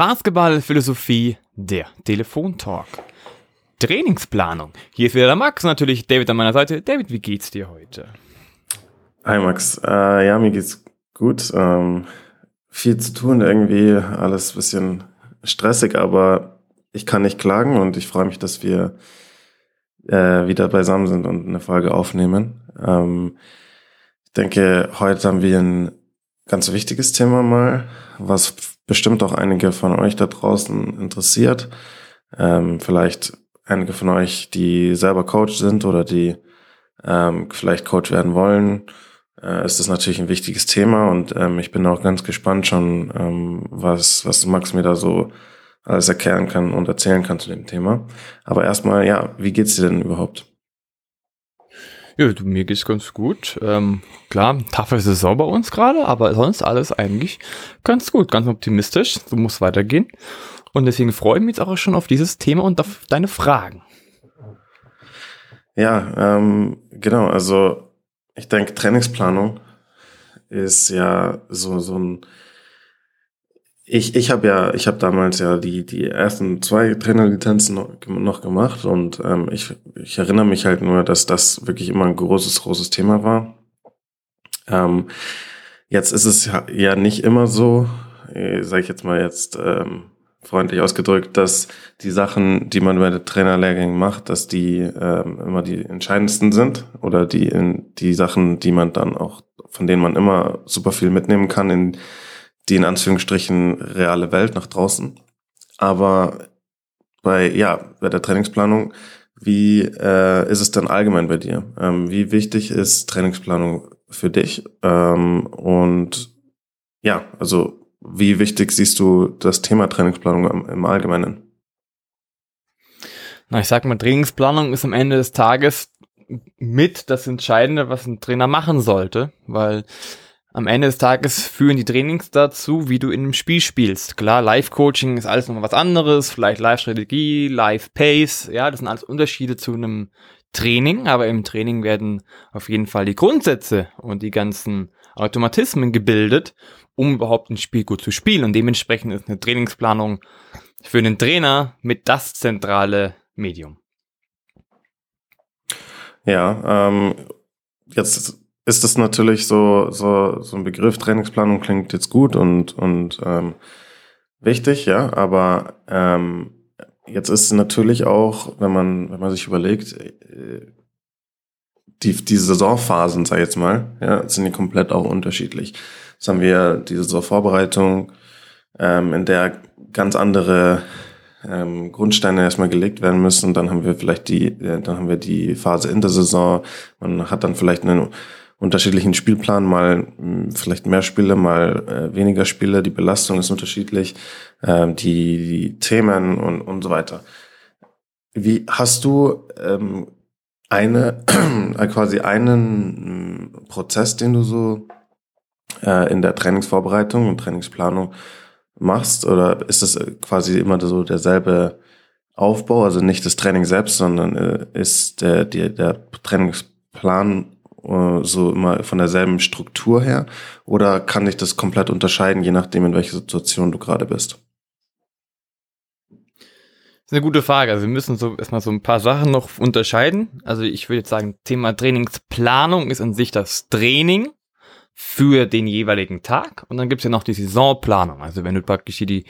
Basketball, Philosophie, der Telefontalk. Trainingsplanung. Hier ist wieder der Max, natürlich David an meiner Seite. David, wie geht's dir heute? Hi Max, äh, ja, mir geht's gut. Ähm, viel zu tun irgendwie, alles bisschen stressig, aber ich kann nicht klagen und ich freue mich, dass wir äh, wieder beisammen sind und eine Folge aufnehmen. Ähm, ich denke, heute haben wir ein ganz wichtiges Thema mal, was bestimmt auch einige von euch da draußen interessiert. Ähm, vielleicht einige von euch, die selber Coach sind oder die ähm, vielleicht Coach werden wollen, äh, ist das natürlich ein wichtiges Thema und ähm, ich bin auch ganz gespannt schon, ähm, was, was Max mir da so alles erklären kann und erzählen kann zu dem Thema. Aber erstmal, ja, wie geht's dir denn überhaupt? Ja, du, mir geht's ganz gut. Ähm, klar, taffe Saison bei uns gerade, aber sonst alles eigentlich ganz gut, ganz optimistisch. So muss weitergehen. Und deswegen freue ich mich jetzt auch schon auf dieses Thema und auf deine Fragen. Ja, ähm, genau. Also ich denke, Trainingsplanung ist ja so so ein ich, ich habe ja, ich habe damals ja die, die ersten zwei Trainerlizenzen noch, gemacht und ähm, ich, ich erinnere mich halt nur, dass das wirklich immer ein großes, großes Thema war. Ähm, jetzt ist es ja nicht immer so, äh, sage ich jetzt mal jetzt ähm, freundlich ausgedrückt, dass die Sachen, die man bei der Trainerlehrgängen macht, dass die ähm, immer die entscheidendsten sind oder die in die Sachen, die man dann auch, von denen man immer super viel mitnehmen kann in die in Anführungsstrichen reale Welt nach draußen. Aber bei, ja, bei der Trainingsplanung, wie äh, ist es denn allgemein bei dir? Ähm, wie wichtig ist Trainingsplanung für dich? Ähm, und ja, also wie wichtig siehst du das Thema Trainingsplanung im, im Allgemeinen? Na, ich sag mal, Trainingsplanung ist am Ende des Tages mit das Entscheidende, was ein Trainer machen sollte, weil am Ende des Tages führen die Trainings dazu, wie du in einem Spiel spielst. Klar, Live-Coaching ist alles noch was anderes, vielleicht Live-Strategie, Live-Pace, ja, das sind alles Unterschiede zu einem Training, aber im Training werden auf jeden Fall die Grundsätze und die ganzen Automatismen gebildet, um überhaupt ein Spiel gut zu spielen. Und dementsprechend ist eine Trainingsplanung für einen Trainer mit das zentrale Medium. Ja, ähm, jetzt ist es natürlich so, so, so ein Begriff, Trainingsplanung klingt jetzt gut und, und ähm, wichtig, ja, aber ähm, jetzt ist natürlich auch, wenn man, wenn man sich überlegt, äh, die, die Saisonphasen, sag ich jetzt mal, ja, sind die komplett auch unterschiedlich. Jetzt haben wir diese Saisonvorbereitung, ähm, in der ganz andere ähm, Grundsteine erstmal gelegt werden müssen. Dann haben wir vielleicht die, äh, dann haben wir die Phase in der Saison. Man hat dann vielleicht einen unterschiedlichen Spielplan, mal mh, hm, vielleicht mehr Spiele, mal äh, weniger Spiele, die Belastung ist unterschiedlich, äh, die, die Themen und, und so weiter. Wie hast du ähm, eine äh, quasi einen äh, Prozess, den du so äh, in der Trainingsvorbereitung und Trainingsplanung machst, oder ist das quasi immer so derselbe Aufbau, also nicht das Training selbst, sondern äh, ist der, der, der Trainingsplan äh, so immer von derselben Struktur her? Oder kann ich das komplett unterscheiden, je nachdem, in welcher Situation du gerade bist? Das ist eine gute Frage. Also wir müssen so erstmal so ein paar Sachen noch unterscheiden. Also ich würde jetzt sagen, Thema Trainingsplanung ist an sich das Training für den jeweiligen Tag. Und dann gibt es ja noch die Saisonplanung. Also wenn du praktisch hier die,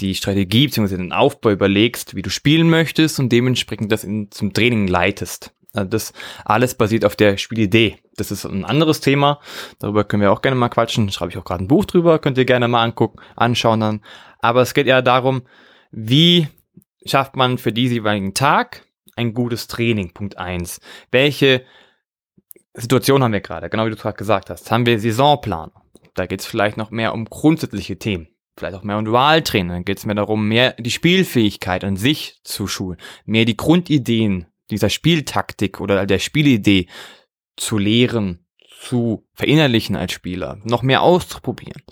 die Strategie bzw. den Aufbau überlegst, wie du spielen möchtest und dementsprechend das in, zum Training leitest. Das alles basiert auf der Spielidee. Das ist ein anderes Thema. Darüber können wir auch gerne mal quatschen. Schreibe ich auch gerade ein Buch drüber. Könnt ihr gerne mal angucken, anschauen dann. Aber es geht eher darum, wie schafft man für diesen jeweiligen Tag ein gutes Training? Punkt eins. Welche Situation haben wir gerade? Genau wie du gerade gesagt hast. Haben wir Saisonplan? Da geht es vielleicht noch mehr um grundsätzliche Themen. Vielleicht auch mehr um Dualtraining. Dann geht es mehr darum, mehr die Spielfähigkeit an sich zu schulen. Mehr die Grundideen dieser Spieltaktik oder der Spielidee zu lehren, zu verinnerlichen als Spieler, noch mehr auszuprobieren.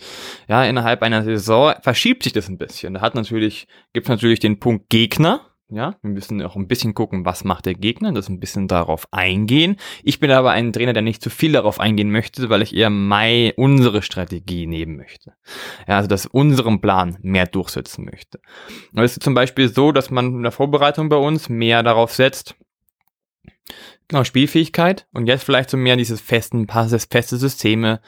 Ja, innerhalb einer Saison verschiebt sich das ein bisschen. Da hat natürlich, gibt natürlich den Punkt Gegner, Ja, wir müssen auch ein bisschen gucken, was macht der Gegner, das ein bisschen darauf eingehen. Ich bin aber ein Trainer, der nicht zu viel darauf eingehen möchte, weil ich eher mai unsere Strategie nehmen möchte. Ja, also dass unseren Plan mehr durchsetzen möchte. Es ist zum Beispiel so, dass man in der Vorbereitung bei uns mehr darauf setzt, genau, Spielfähigkeit und jetzt vielleicht so mehr dieses festen, paar feste Systeme,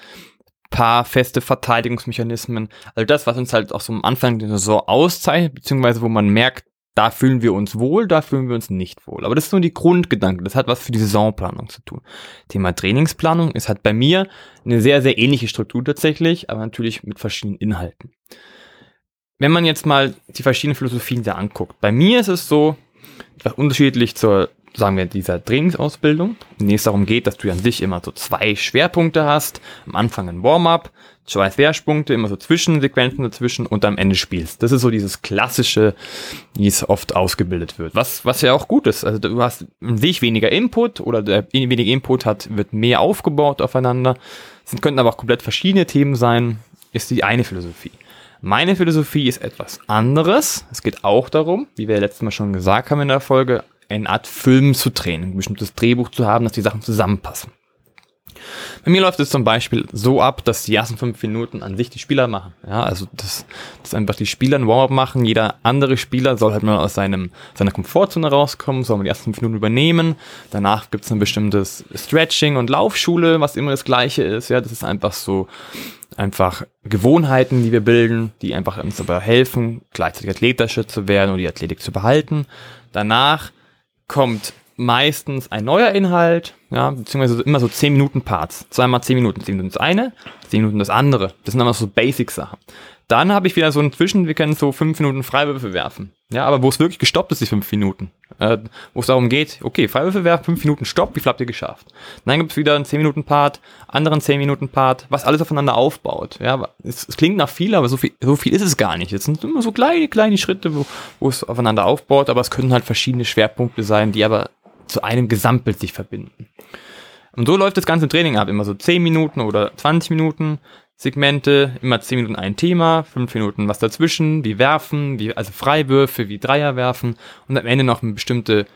paar feste Verteidigungsmechanismen. Also das, was uns halt auch so am Anfang der Saison auszeichnet, beziehungsweise wo man merkt, da fühlen wir uns wohl, da fühlen wir uns nicht wohl. Aber das ist nur die Grundgedanke. Das hat was für die Saisonplanung zu tun. Thema Trainingsplanung ist hat bei mir eine sehr, sehr ähnliche Struktur tatsächlich, aber natürlich mit verschiedenen Inhalten. Wenn man jetzt mal die verschiedenen Philosophien da anguckt, bei mir ist es so, unterschiedlich zur sagen wir, dieser Trainingsausbildung, in es darum geht, dass du an sich immer so zwei Schwerpunkte hast. Am Anfang ein Warm-up, zwei Schwerpunkte, immer so Zwischensequenzen dazwischen und am Ende spielst. Das ist so dieses klassische, wie es oft ausgebildet wird. Was, was ja auch gut ist. Also du hast an sich weniger Input oder der weniger Input hat, wird mehr aufgebaut aufeinander. Es könnten aber auch komplett verschiedene Themen sein, ist die eine Philosophie. Meine Philosophie ist etwas anderes. Es geht auch darum, wie wir letztes Mal schon gesagt haben in der Folge, eine Art Film zu drehen, ein bestimmtes Drehbuch zu haben, dass die Sachen zusammenpassen. Bei mir läuft es zum Beispiel so ab, dass die ersten fünf Minuten an sich die Spieler machen. Ja, also das, dass einfach die Spieler ein Warm-up machen. Jeder andere Spieler soll halt mal aus seinem, seiner Komfortzone rauskommen, soll mal die ersten fünf Minuten übernehmen. Danach gibt es ein bestimmtes Stretching und Laufschule, was immer das gleiche ist. Ja, das ist einfach so, einfach Gewohnheiten, die wir bilden, die einfach uns dabei helfen, gleichzeitig athletischer zu werden und die Athletik zu behalten. Danach kommt meistens ein neuer Inhalt, ja, beziehungsweise immer so 10 Minuten Parts. Zweimal 10 Minuten. 10 Minuten das eine, 10 Minuten das andere. Das sind immer so Basic-Sachen. Dann habe ich wieder so ein Zwischen, wir können so 5 Minuten Freiwürfe werfen. Ja, aber wo es wirklich gestoppt ist, die 5 Minuten. Äh, wo es darum geht, okay, Freiwürfe werfen, 5 Minuten Stopp, wie viel habt ihr geschafft? Dann gibt es wieder einen 10 Minuten Part, anderen 10 Minuten Part, was alles aufeinander aufbaut. Ja, es, es, klingt nach viel, aber so viel, so viel ist es gar nicht. Es sind immer so kleine, kleine Schritte, wo, wo es aufeinander aufbaut, aber es können halt verschiedene Schwerpunkte sein, die aber zu einem Gesamtbild sich verbinden. Und so läuft das ganze Training ab, immer so 10 Minuten oder 20 Minuten Segmente, immer 10 Minuten ein Thema, 5 Minuten was dazwischen, wie werfen, wie, also Freiwürfe, wie Dreier werfen und am Ende noch eine bestimmte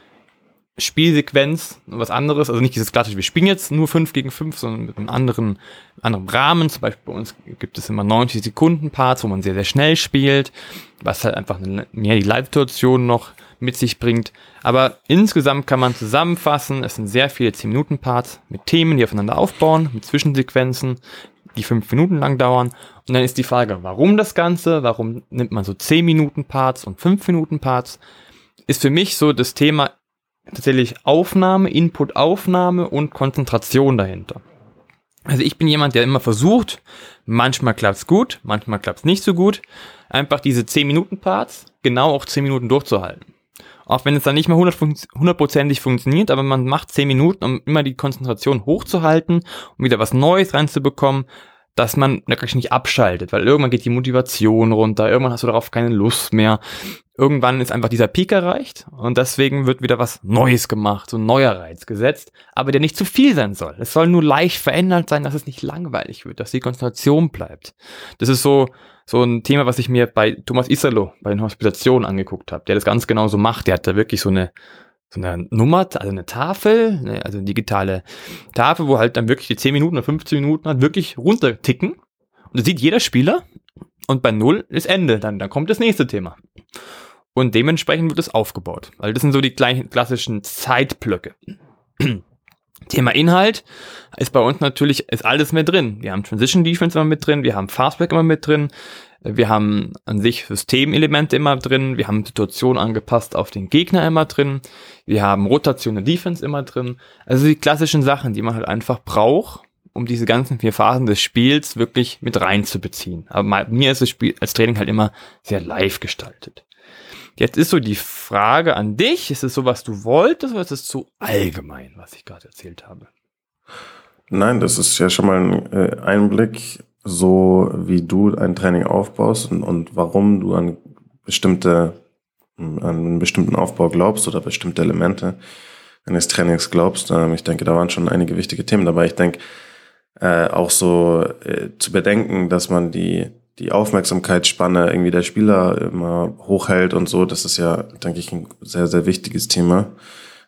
Spielsequenz, was anderes, also nicht dieses klassische, wir spielen jetzt nur 5 gegen 5, sondern mit einem anderen, anderen Rahmen. Zum Beispiel bei uns gibt es immer 90 Sekunden Parts, wo man sehr, sehr schnell spielt, was halt einfach mehr die Live-Situation noch mit sich bringt. Aber insgesamt kann man zusammenfassen, es sind sehr viele 10-Minuten-Parts mit Themen, die aufeinander aufbauen, mit Zwischensequenzen, die fünf Minuten lang dauern. Und dann ist die Frage, warum das Ganze? Warum nimmt man so 10 Minuten Parts und 5 Minuten Parts? Ist für mich so das Thema tatsächlich Aufnahme, Input, Aufnahme und Konzentration dahinter. Also ich bin jemand, der immer versucht, manchmal klappt's gut, manchmal klappt's nicht so gut, einfach diese 10 Minuten Parts genau auch 10 Minuten durchzuhalten. Auch wenn es dann nicht mehr hundertprozentig funktioniert, aber man macht zehn Minuten, um immer die Konzentration hochzuhalten, um wieder was Neues reinzubekommen, dass man wirklich nicht abschaltet, weil irgendwann geht die Motivation runter, irgendwann hast du darauf keine Lust mehr. Irgendwann ist einfach dieser Peak erreicht und deswegen wird wieder was Neues gemacht, so ein neuer Reiz gesetzt, aber der nicht zu viel sein soll. Es soll nur leicht verändert sein, dass es nicht langweilig wird, dass die Konzentration bleibt. Das ist so, so ein Thema, was ich mir bei Thomas Isalo bei den Hospitationen angeguckt habe, der das ganz genau so macht. Der hat da wirklich so eine so eine Nummer, also eine Tafel, ne, also eine digitale Tafel, wo halt dann wirklich die 10 Minuten oder 15 Minuten halt wirklich runterticken. Und das sieht jeder Spieler. Und bei Null ist Ende. Dann, dann kommt das nächste Thema. Und dementsprechend wird es aufgebaut. Weil das sind so die gleichen klassischen Zeitblöcke. Thema Inhalt ist bei uns natürlich, ist alles mit drin. Wir haben Transition Defense immer mit drin, wir haben Fastback immer mit drin, wir haben an sich Systemelemente immer drin, wir haben Situationen angepasst auf den Gegner immer drin, wir haben Rotation und Defense immer drin. Also die klassischen Sachen, die man halt einfach braucht, um diese ganzen vier Phasen des Spiels wirklich mit reinzubeziehen. Aber mir ist das Spiel als Training halt immer sehr live gestaltet. Jetzt ist so die Frage an dich, ist es so, was du wolltest, oder ist es zu allgemein, was ich gerade erzählt habe? Nein, das ist ja schon mal ein äh, Einblick, so wie du ein Training aufbaust und, und warum du an bestimmte, an einen bestimmten Aufbau glaubst oder bestimmte Elemente eines Trainings glaubst. Ähm, ich denke, da waren schon einige wichtige Themen dabei. Ich denke, äh, auch so äh, zu bedenken, dass man die die Aufmerksamkeitsspanne irgendwie der Spieler immer hochhält und so. Das ist ja, denke ich, ein sehr, sehr wichtiges Thema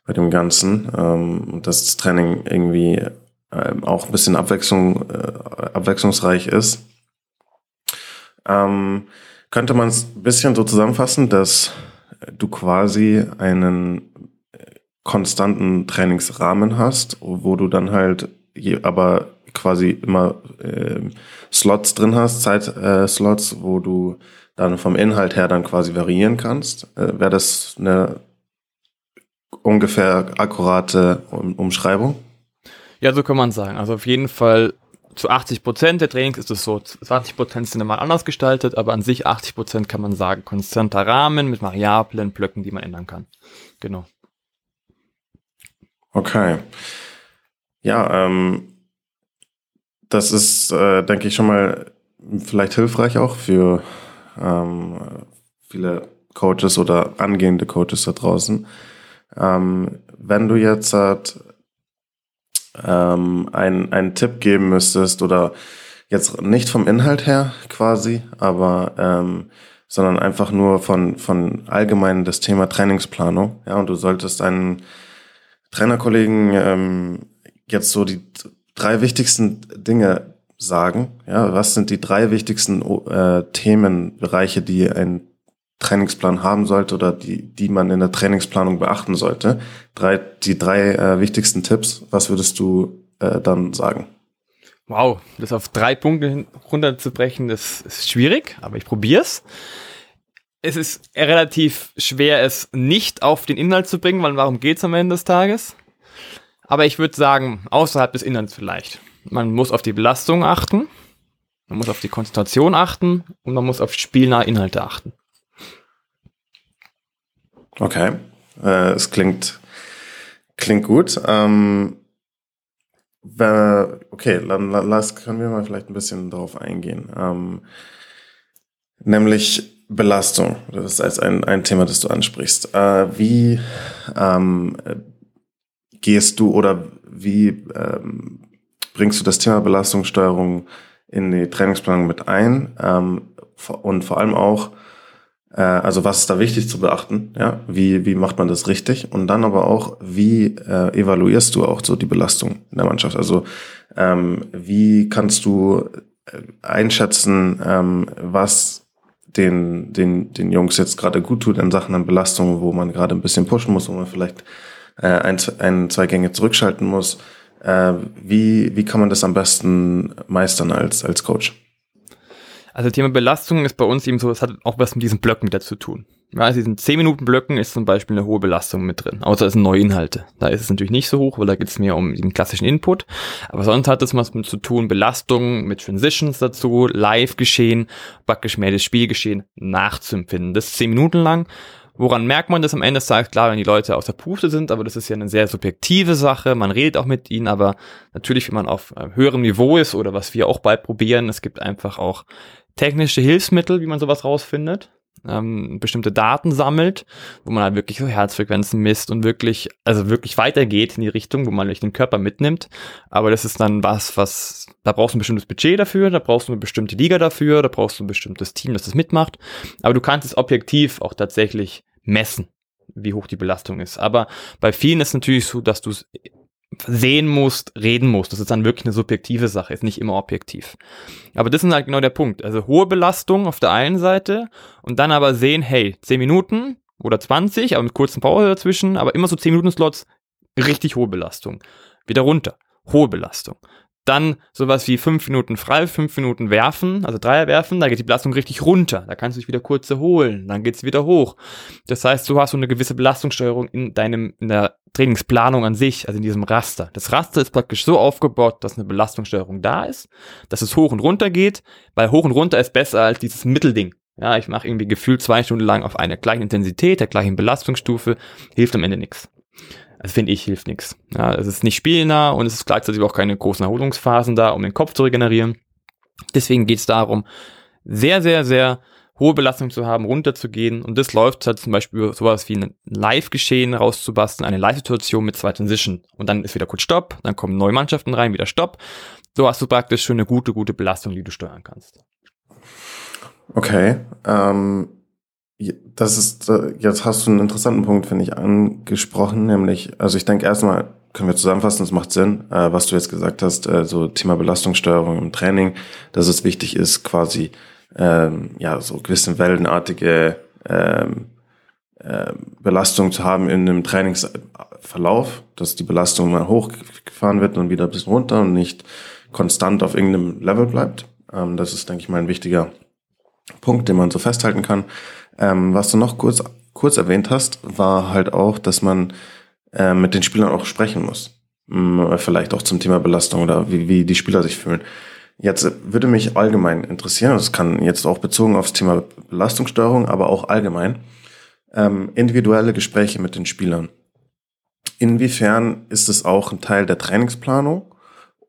bei dem Ganzen. Ähm, dass das Training irgendwie ähm, auch ein bisschen Abwechslung, äh, abwechslungsreich ist. Ähm, könnte man es ein bisschen so zusammenfassen, dass du quasi einen konstanten Trainingsrahmen hast, wo du dann halt je, aber quasi immer äh, Slots drin hast, Zeitslots, äh, wo du dann vom Inhalt her dann quasi variieren kannst. Äh, Wäre das eine ungefähr akkurate um Umschreibung? Ja, so kann man sagen. Also auf jeden Fall zu 80 Prozent der Trainings ist es so, 20 Prozent sind immer anders gestaltet, aber an sich 80 Prozent kann man sagen, konstanter Rahmen mit variablen Blöcken, die man ändern kann. Genau. Okay. Ja, ähm, das ist, äh, denke ich, schon mal vielleicht hilfreich auch für ähm, viele Coaches oder angehende Coaches da draußen. Ähm, wenn du jetzt halt, ähm, einen, einen Tipp geben müsstest oder jetzt nicht vom Inhalt her quasi, aber ähm, sondern einfach nur von, von allgemein das Thema Trainingsplanung. Ja, und du solltest einen Trainerkollegen ähm, jetzt so die drei wichtigsten Dinge sagen. Ja, was sind die drei wichtigsten äh, Themenbereiche, die ein Trainingsplan haben sollte oder die, die man in der Trainingsplanung beachten sollte? Drei, die drei äh, wichtigsten Tipps, was würdest du äh, dann sagen? Wow, das auf drei Punkte runterzubrechen, das ist schwierig, aber ich probiere es. Es ist relativ schwer, es nicht auf den Inhalt zu bringen, weil warum geht es am Ende des Tages? Aber ich würde sagen, außerhalb des Inhalts vielleicht. Man muss auf die Belastung achten, man muss auf die Konzentration achten und man muss auf spielnahe Inhalte achten. Okay, äh, es klingt, klingt gut. Ähm, okay, dann lass, können wir mal vielleicht ein bisschen darauf eingehen. Ähm, nämlich Belastung. Das ist ein, ein Thema, das du ansprichst. Äh, wie ähm, gehst du oder wie ähm, bringst du das Thema Belastungssteuerung in die Trainingsplanung mit ein? Ähm, und vor allem auch, äh, also was ist da wichtig zu beachten? Ja, wie, wie macht man das richtig? Und dann aber auch, wie äh, evaluierst du auch so die Belastung in der Mannschaft? Also ähm, wie kannst du äh, einschätzen, ähm, was den, den, den Jungs jetzt gerade gut tut in Sachen an Belastung, wo man gerade ein bisschen pushen muss, wo man vielleicht äh, ein, ein, zwei Gänge zurückschalten muss. Äh, wie, wie kann man das am besten meistern als, als Coach? Also Thema Belastung ist bei uns eben so, es hat auch was mit diesen Blöcken wieder zu tun. Ja, also diesen 10 Minuten Blöcken ist zum Beispiel eine hohe Belastung mit drin, außer es sind neue Inhalte. Da ist es natürlich nicht so hoch, weil da geht es mehr um den klassischen Input. Aber sonst hat es was mit zu tun, Belastung mit Transitions dazu, Live-Geschehen, praktisch mehr das Spielgeschehen nachzuempfinden. Das ist 10 Minuten lang Woran merkt man das am Ende des Tages? Klar, wenn die Leute aus der Puste sind, aber das ist ja eine sehr subjektive Sache. Man redet auch mit ihnen, aber natürlich, wenn man auf äh, höherem Niveau ist oder was wir auch bald probieren, es gibt einfach auch technische Hilfsmittel, wie man sowas rausfindet ähm, bestimmte Daten sammelt, wo man halt wirklich so Herzfrequenzen misst und wirklich, also wirklich weitergeht in die Richtung, wo man wirklich den Körper mitnimmt. Aber das ist dann was, was, da brauchst du ein bestimmtes Budget dafür, da brauchst du eine bestimmte Liga dafür, da brauchst du ein bestimmtes Team, das das mitmacht. Aber du kannst es objektiv auch tatsächlich messen wie hoch die Belastung ist. Aber bei vielen ist natürlich so, dass du es sehen musst, reden musst. Das ist dann wirklich eine subjektive Sache, ist nicht immer objektiv. Aber das ist halt genau der Punkt. Also hohe Belastung auf der einen Seite und dann aber sehen, hey, 10 Minuten oder 20, aber mit kurzen Pause dazwischen, aber immer so 10 Minuten Slots, richtig hohe Belastung. Wieder runter, hohe Belastung. Dann sowas wie fünf Minuten frei, fünf Minuten werfen, also Dreier werfen, da geht die Belastung richtig runter. Da kannst du dich wieder kurz erholen, dann geht's wieder hoch. Das heißt, du hast so eine gewisse Belastungssteuerung in deinem, in der Trainingsplanung an sich, also in diesem Raster. Das Raster ist praktisch so aufgebaut, dass eine Belastungssteuerung da ist, dass es hoch und runter geht, weil hoch und runter ist besser als dieses Mittelding. Ja, ich mache irgendwie gefühlt zwei Stunden lang auf einer gleichen Intensität, der gleichen Belastungsstufe, hilft am Ende nichts. Also finde ich, hilft nichts. Ja, es ist nicht spielnah und es ist gleichzeitig auch keine großen Erholungsphasen da, um den Kopf zu regenerieren. Deswegen geht es darum, sehr, sehr, sehr hohe Belastung zu haben, runterzugehen. Und das läuft halt zum Beispiel sowas wie ein Live-Geschehen rauszubasteln, eine Live-Situation mit zwei Transition. Und dann ist wieder kurz Stopp, dann kommen neue Mannschaften rein, wieder Stopp. So hast du praktisch schon eine gute, gute Belastung, die du steuern kannst. Okay. Ähm, das ist, jetzt hast du einen interessanten Punkt, finde ich, angesprochen, nämlich, also ich denke erstmal, können wir zusammenfassen, es macht Sinn, äh, was du jetzt gesagt hast, äh, so Thema Belastungssteuerung im Training, dass es wichtig ist, quasi ähm, ja so gewisse wellenartige ähm, äh, Belastung zu haben in einem Trainingsverlauf, dass die Belastung mal hochgefahren wird und wieder ein bisschen runter und nicht konstant auf irgendeinem Level bleibt. Ähm, das ist, denke ich mal, ein wichtiger Punkt, den man so festhalten kann. Ähm, was du noch kurz, kurz erwähnt hast, war halt auch, dass man äh, mit den Spielern auch sprechen muss. Hm, vielleicht auch zum Thema Belastung oder wie, wie die Spieler sich fühlen. Jetzt würde mich allgemein interessieren, das kann jetzt auch bezogen aufs Thema Belastungssteuerung, aber auch allgemein, ähm, individuelle Gespräche mit den Spielern. Inwiefern ist es auch ein Teil der Trainingsplanung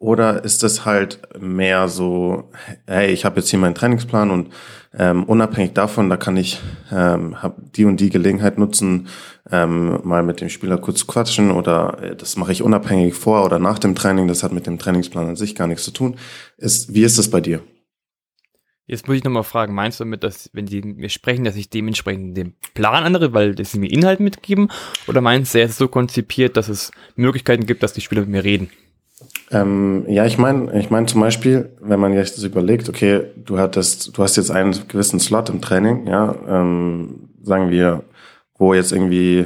oder ist es halt mehr so, hey, ich habe jetzt hier meinen Trainingsplan und ähm, unabhängig davon, da kann ich ähm, hab die und die Gelegenheit nutzen, ähm, mal mit dem Spieler kurz zu quatschen oder äh, das mache ich unabhängig vor oder nach dem Training, das hat mit dem Trainingsplan an sich gar nichts zu tun. Ist, wie ist das bei dir? Jetzt muss ich nochmal fragen, meinst du damit, dass, wenn sie mir sprechen, dass ich dementsprechend den Plan andere, weil sie mir Inhalt mitgeben? Oder meinst du, er ist so konzipiert, dass es Möglichkeiten gibt, dass die Spieler mit mir reden? Ähm, ja, ich meine, ich meine zum Beispiel, wenn man jetzt überlegt, okay, du hattest, du hast jetzt einen gewissen Slot im Training, ja, ähm, sagen wir, wo jetzt irgendwie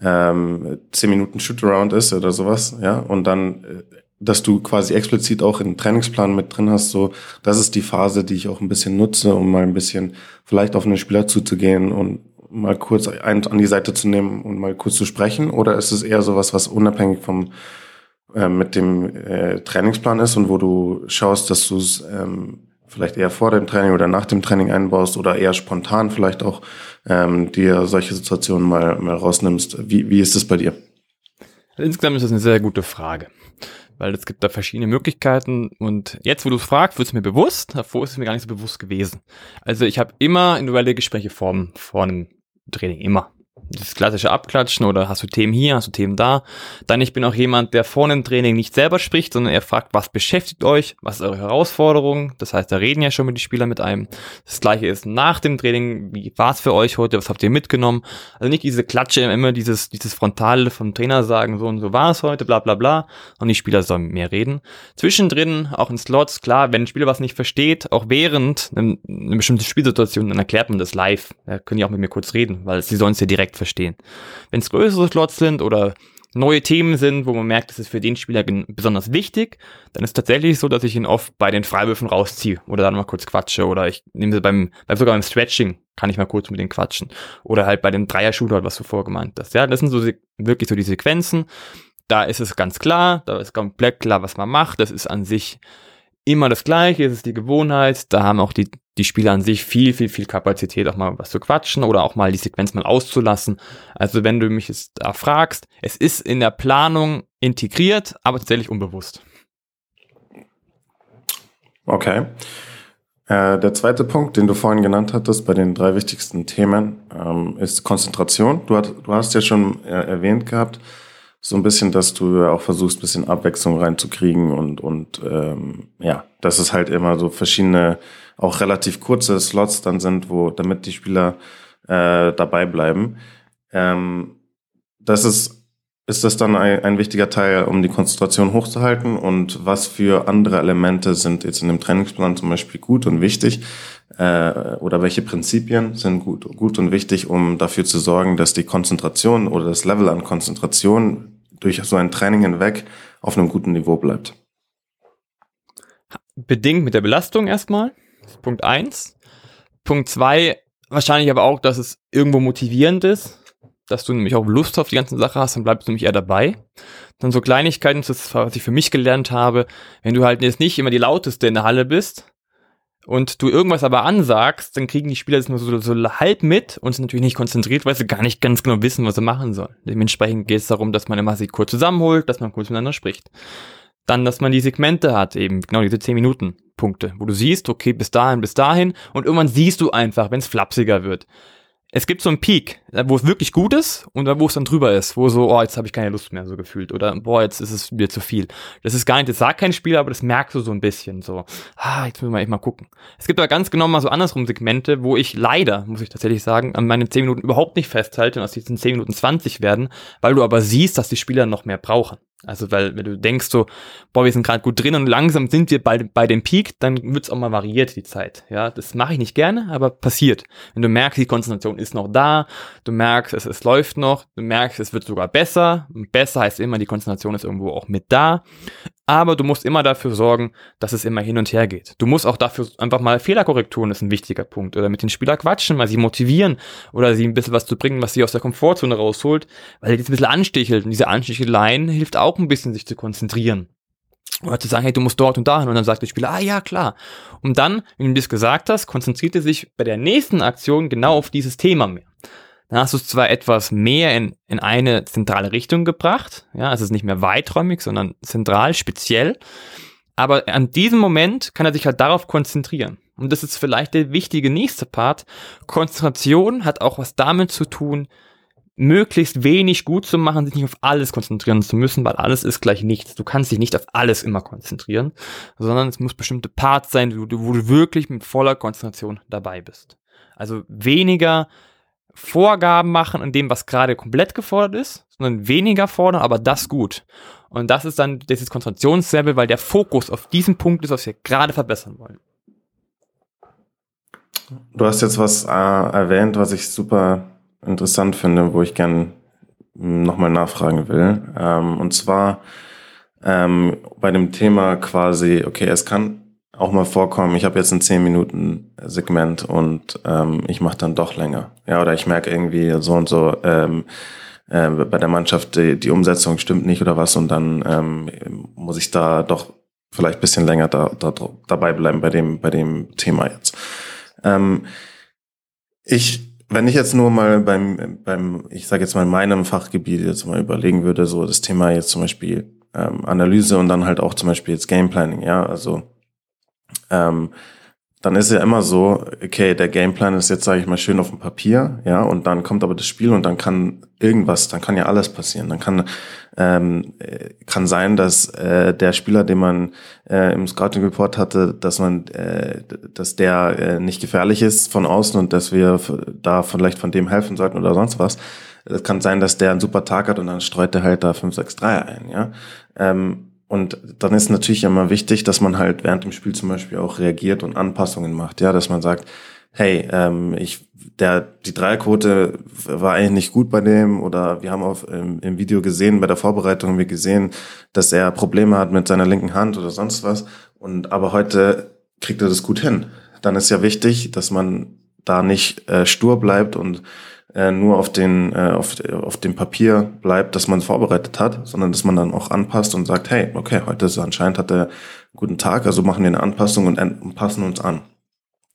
ähm, zehn Minuten Shootaround ist oder sowas, ja, und dann, äh, dass du quasi explizit auch im Trainingsplan mit drin hast, so, das ist die Phase, die ich auch ein bisschen nutze, um mal ein bisschen vielleicht auf einen Spieler zuzugehen und mal kurz einen an die Seite zu nehmen und mal kurz zu sprechen, oder ist es eher sowas, was unabhängig vom äh, mit dem äh, Trainingsplan ist und wo du schaust, dass du es ähm, vielleicht eher vor dem Training oder nach dem Training einbaust oder eher spontan vielleicht auch ähm, dir solche Situationen mal, mal rausnimmst. Wie, wie ist das bei dir? Insgesamt ist das eine sehr gute Frage. Weil es gibt da verschiedene Möglichkeiten und jetzt, wo du es fragst, wird es mir bewusst. Davor ist es mir gar nicht so bewusst gewesen. Also ich habe immer individuelle Gespräche vor, vor einem Training, immer das klassische Abklatschen oder hast du Themen hier, hast du Themen da. Dann ich bin auch jemand, der vorne im Training nicht selber spricht, sondern er fragt, was beschäftigt euch, was ist eure Herausforderung. Das heißt, da reden ja schon mit den Spielern mit einem. Das gleiche ist nach dem Training, wie war es für euch heute, was habt ihr mitgenommen. Also nicht diese Klatsche, immer dieses, dieses Frontale vom Trainer sagen, so und so war es heute, bla bla bla. Und die Spieler sollen mir reden. Zwischendrin, auch in Slots, klar, wenn ein Spieler was nicht versteht, auch während einer eine bestimmte Spielsituation, dann erklärt man das live. Da können die auch mit mir kurz reden, weil sie sollen es ja direkt verstehen. Wenn es größere Slots sind oder neue Themen sind, wo man merkt, das ist für den Spieler besonders wichtig, dann ist es tatsächlich so, dass ich ihn oft bei den Freiwürfen rausziehe oder dann mal kurz quatsche oder ich nehme sie beim, sogar beim Stretching kann ich mal kurz mit denen quatschen oder halt bei dem Dreier-Shooter, was du vorgemeint hast. Ja, das sind so wirklich so die Sequenzen. Da ist es ganz klar, da ist komplett klar, was man macht. Das ist an sich immer das Gleiche, es ist die Gewohnheit. Da haben auch die, die Spieler an sich viel, viel, viel Kapazität, auch mal was zu quatschen oder auch mal die Sequenz mal auszulassen. Also wenn du mich jetzt da fragst, es ist in der Planung integriert, aber tatsächlich unbewusst. Okay. Äh, der zweite Punkt, den du vorhin genannt hattest bei den drei wichtigsten Themen, ähm, ist Konzentration. Du, hat, du hast ja schon äh, erwähnt gehabt, so ein bisschen, dass du auch versuchst, ein bisschen Abwechslung reinzukriegen und, und ähm, ja, dass es halt immer so verschiedene, auch relativ kurze Slots dann sind, wo, damit die Spieler äh, dabei bleiben. Ähm, das ist, ist das dann ein, ein wichtiger Teil, um die Konzentration hochzuhalten und was für andere Elemente sind jetzt in dem Trainingsplan zum Beispiel gut und wichtig äh, oder welche Prinzipien sind gut, gut und wichtig, um dafür zu sorgen, dass die Konzentration oder das Level an Konzentration durch so ein Training hinweg auf einem guten Niveau bleibt. Bedingt mit der Belastung erstmal. Punkt eins. Punkt zwei, wahrscheinlich aber auch, dass es irgendwo motivierend ist, dass du nämlich auch Lust auf die ganze Sache hast, dann bleibst du nämlich eher dabei. Dann so Kleinigkeiten, das ist, was ich für mich gelernt habe, wenn du halt jetzt nicht immer die lauteste in der Halle bist, und du irgendwas aber ansagst, dann kriegen die Spieler das nur so, so halb mit und sind natürlich nicht konzentriert, weil sie gar nicht ganz genau wissen, was sie machen sollen. Dementsprechend geht es darum, dass man immer sich kurz zusammenholt, dass man kurz miteinander spricht. Dann, dass man die Segmente hat, eben genau diese 10 Minuten Punkte, wo du siehst, okay, bis dahin, bis dahin und irgendwann siehst du einfach, wenn es flapsiger wird. Es gibt so einen Peak, wo es wirklich gut ist und wo es dann drüber ist, wo so, oh, jetzt habe ich keine Lust mehr so gefühlt oder boah, jetzt ist es mir zu viel. Das ist gar nicht, das sagt kein Spieler, aber das merkst du so ein bisschen so. Ah, jetzt müssen wir echt mal gucken. Es gibt aber ganz genau mal so andersrum Segmente, wo ich leider, muss ich tatsächlich sagen, an meinen 10 Minuten überhaupt nicht festhalte und aus diesen 10 Minuten 20 werden, weil du aber siehst, dass die Spieler noch mehr brauchen. Also weil, wenn du denkst so, boah, wir sind gerade gut drin und langsam sind wir bei, bei dem Peak, dann wird's auch mal variiert, die Zeit. Ja, das mache ich nicht gerne, aber passiert. Wenn du merkst, die Konzentration ist noch da, du merkst, es, es läuft noch, du merkst, es wird sogar besser. besser heißt immer, die Konzentration ist irgendwo auch mit da aber du musst immer dafür sorgen, dass es immer hin und her geht. Du musst auch dafür einfach mal Fehlerkorrekturen ist ein wichtiger Punkt oder mit den Spielern quatschen, mal sie motivieren oder sie ein bisschen was zu bringen, was sie aus der Komfortzone rausholt, weil die ein bisschen anstichelt und diese Ansticheleien hilft auch ein bisschen, sich zu konzentrieren. Oder zu sagen, hey, du musst dort und dahin. Und dann sagt der Spieler, ah ja, klar. Und dann, wenn du das gesagt hast, konzentriert er sich bei der nächsten Aktion genau auf dieses Thema mehr. Dann hast du es zwar etwas mehr in, in eine zentrale Richtung gebracht, ja, es ist nicht mehr weiträumig, sondern zentral, speziell, aber an diesem Moment kann er sich halt darauf konzentrieren. Und das ist vielleicht der wichtige nächste Part. Konzentration hat auch was damit zu tun, möglichst wenig gut zu machen, sich nicht auf alles konzentrieren zu müssen, weil alles ist gleich nichts. Du kannst dich nicht auf alles immer konzentrieren, sondern es muss bestimmte Parts sein, wo du, wo du wirklich mit voller Konzentration dabei bist. Also weniger Vorgaben machen an dem, was gerade komplett gefordert ist, sondern weniger fordern, aber das gut. Und das ist dann dieses Konzentrationslevel, weil der Fokus auf diesen Punkt ist, was wir gerade verbessern wollen. Du hast jetzt was äh, erwähnt, was ich super interessant finde, wo ich gern nochmal nachfragen will. Ähm, und zwar ähm, bei dem Thema quasi, okay, es kann auch mal vorkommen, ich habe jetzt ein 10 Minuten Segment und ähm, ich mache dann doch länger. Ja, oder ich merke irgendwie so und so ähm, äh, bei der Mannschaft, die, die Umsetzung stimmt nicht oder was und dann ähm, muss ich da doch vielleicht bisschen länger da, da, dabei bleiben bei dem, bei dem Thema jetzt. Ähm, ich, wenn ich jetzt nur mal beim, beim ich sage jetzt mal in meinem Fachgebiet jetzt mal überlegen würde, so das Thema jetzt zum Beispiel ähm, Analyse und dann halt auch zum Beispiel jetzt Game Planning, ja, also ähm, dann ist ja immer so, okay, der Gameplan ist jetzt, sage ich mal, schön auf dem Papier, ja, und dann kommt aber das Spiel und dann kann irgendwas, dann kann ja alles passieren. Dann kann ähm, kann sein, dass äh, der Spieler, den man äh, im Scouting Report hatte, dass man, äh, dass der äh, nicht gefährlich ist von außen und dass wir da vielleicht von dem helfen sollten oder sonst was. Es kann sein, dass der einen super Tag hat und dann streut er halt da 5, 6, 3 ein, ja. Ähm, und dann ist natürlich immer wichtig, dass man halt während dem Spiel zum Beispiel auch reagiert und Anpassungen macht. Ja, dass man sagt, hey, ähm, ich, der, die Dreierquote war eigentlich nicht gut bei dem oder wir haben auf, im, im Video gesehen, bei der Vorbereitung haben wir gesehen, dass er Probleme hat mit seiner linken Hand oder sonst was. Und aber heute kriegt er das gut hin. Dann ist ja wichtig, dass man da nicht äh, stur bleibt und nur auf den äh, auf, auf dem Papier bleibt, dass man vorbereitet hat, sondern dass man dann auch anpasst und sagt, hey, okay, heute ist anscheinend hat er einen guten Tag, also machen wir eine Anpassung und, und passen uns an.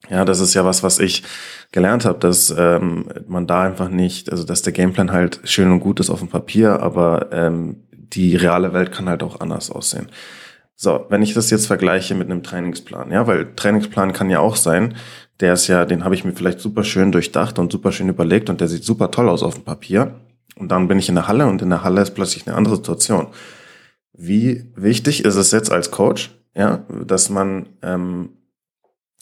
Ja, das ist ja was, was ich gelernt habe, dass ähm, man da einfach nicht, also dass der Gameplan halt schön und gut ist auf dem Papier, aber ähm, die reale Welt kann halt auch anders aussehen. So, wenn ich das jetzt vergleiche mit einem Trainingsplan, ja, weil Trainingsplan kann ja auch sein, der ist ja, den habe ich mir vielleicht super schön durchdacht und super schön überlegt und der sieht super toll aus auf dem Papier. Und dann bin ich in der Halle und in der Halle ist plötzlich eine andere Situation. Wie wichtig ist es jetzt als Coach, ja, dass man, ähm,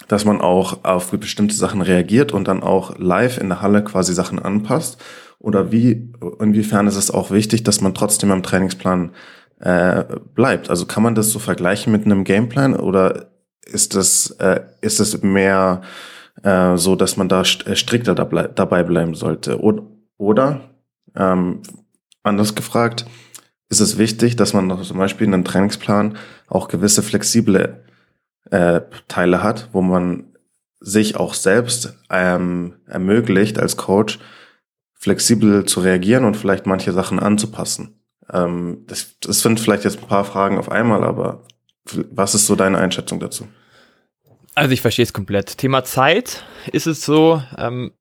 dass man auch auf bestimmte Sachen reagiert und dann auch live in der Halle quasi Sachen anpasst? Oder wie, inwiefern ist es auch wichtig, dass man trotzdem am Trainingsplan äh, bleibt? Also kann man das so vergleichen mit einem Gameplan oder ist das, äh, ist es mehr äh, so, dass man da äh, strikter dabei bleiben sollte? Oder, ähm, anders gefragt, ist es wichtig, dass man noch zum Beispiel in einem Trainingsplan auch gewisse flexible äh, Teile hat, wo man sich auch selbst ähm, ermöglicht als Coach flexibel zu reagieren und vielleicht manche Sachen anzupassen. Ähm, das, das sind vielleicht jetzt ein paar Fragen auf einmal, aber was ist so deine Einschätzung dazu? Also ich verstehe es komplett. Thema Zeit ist es so, ähm,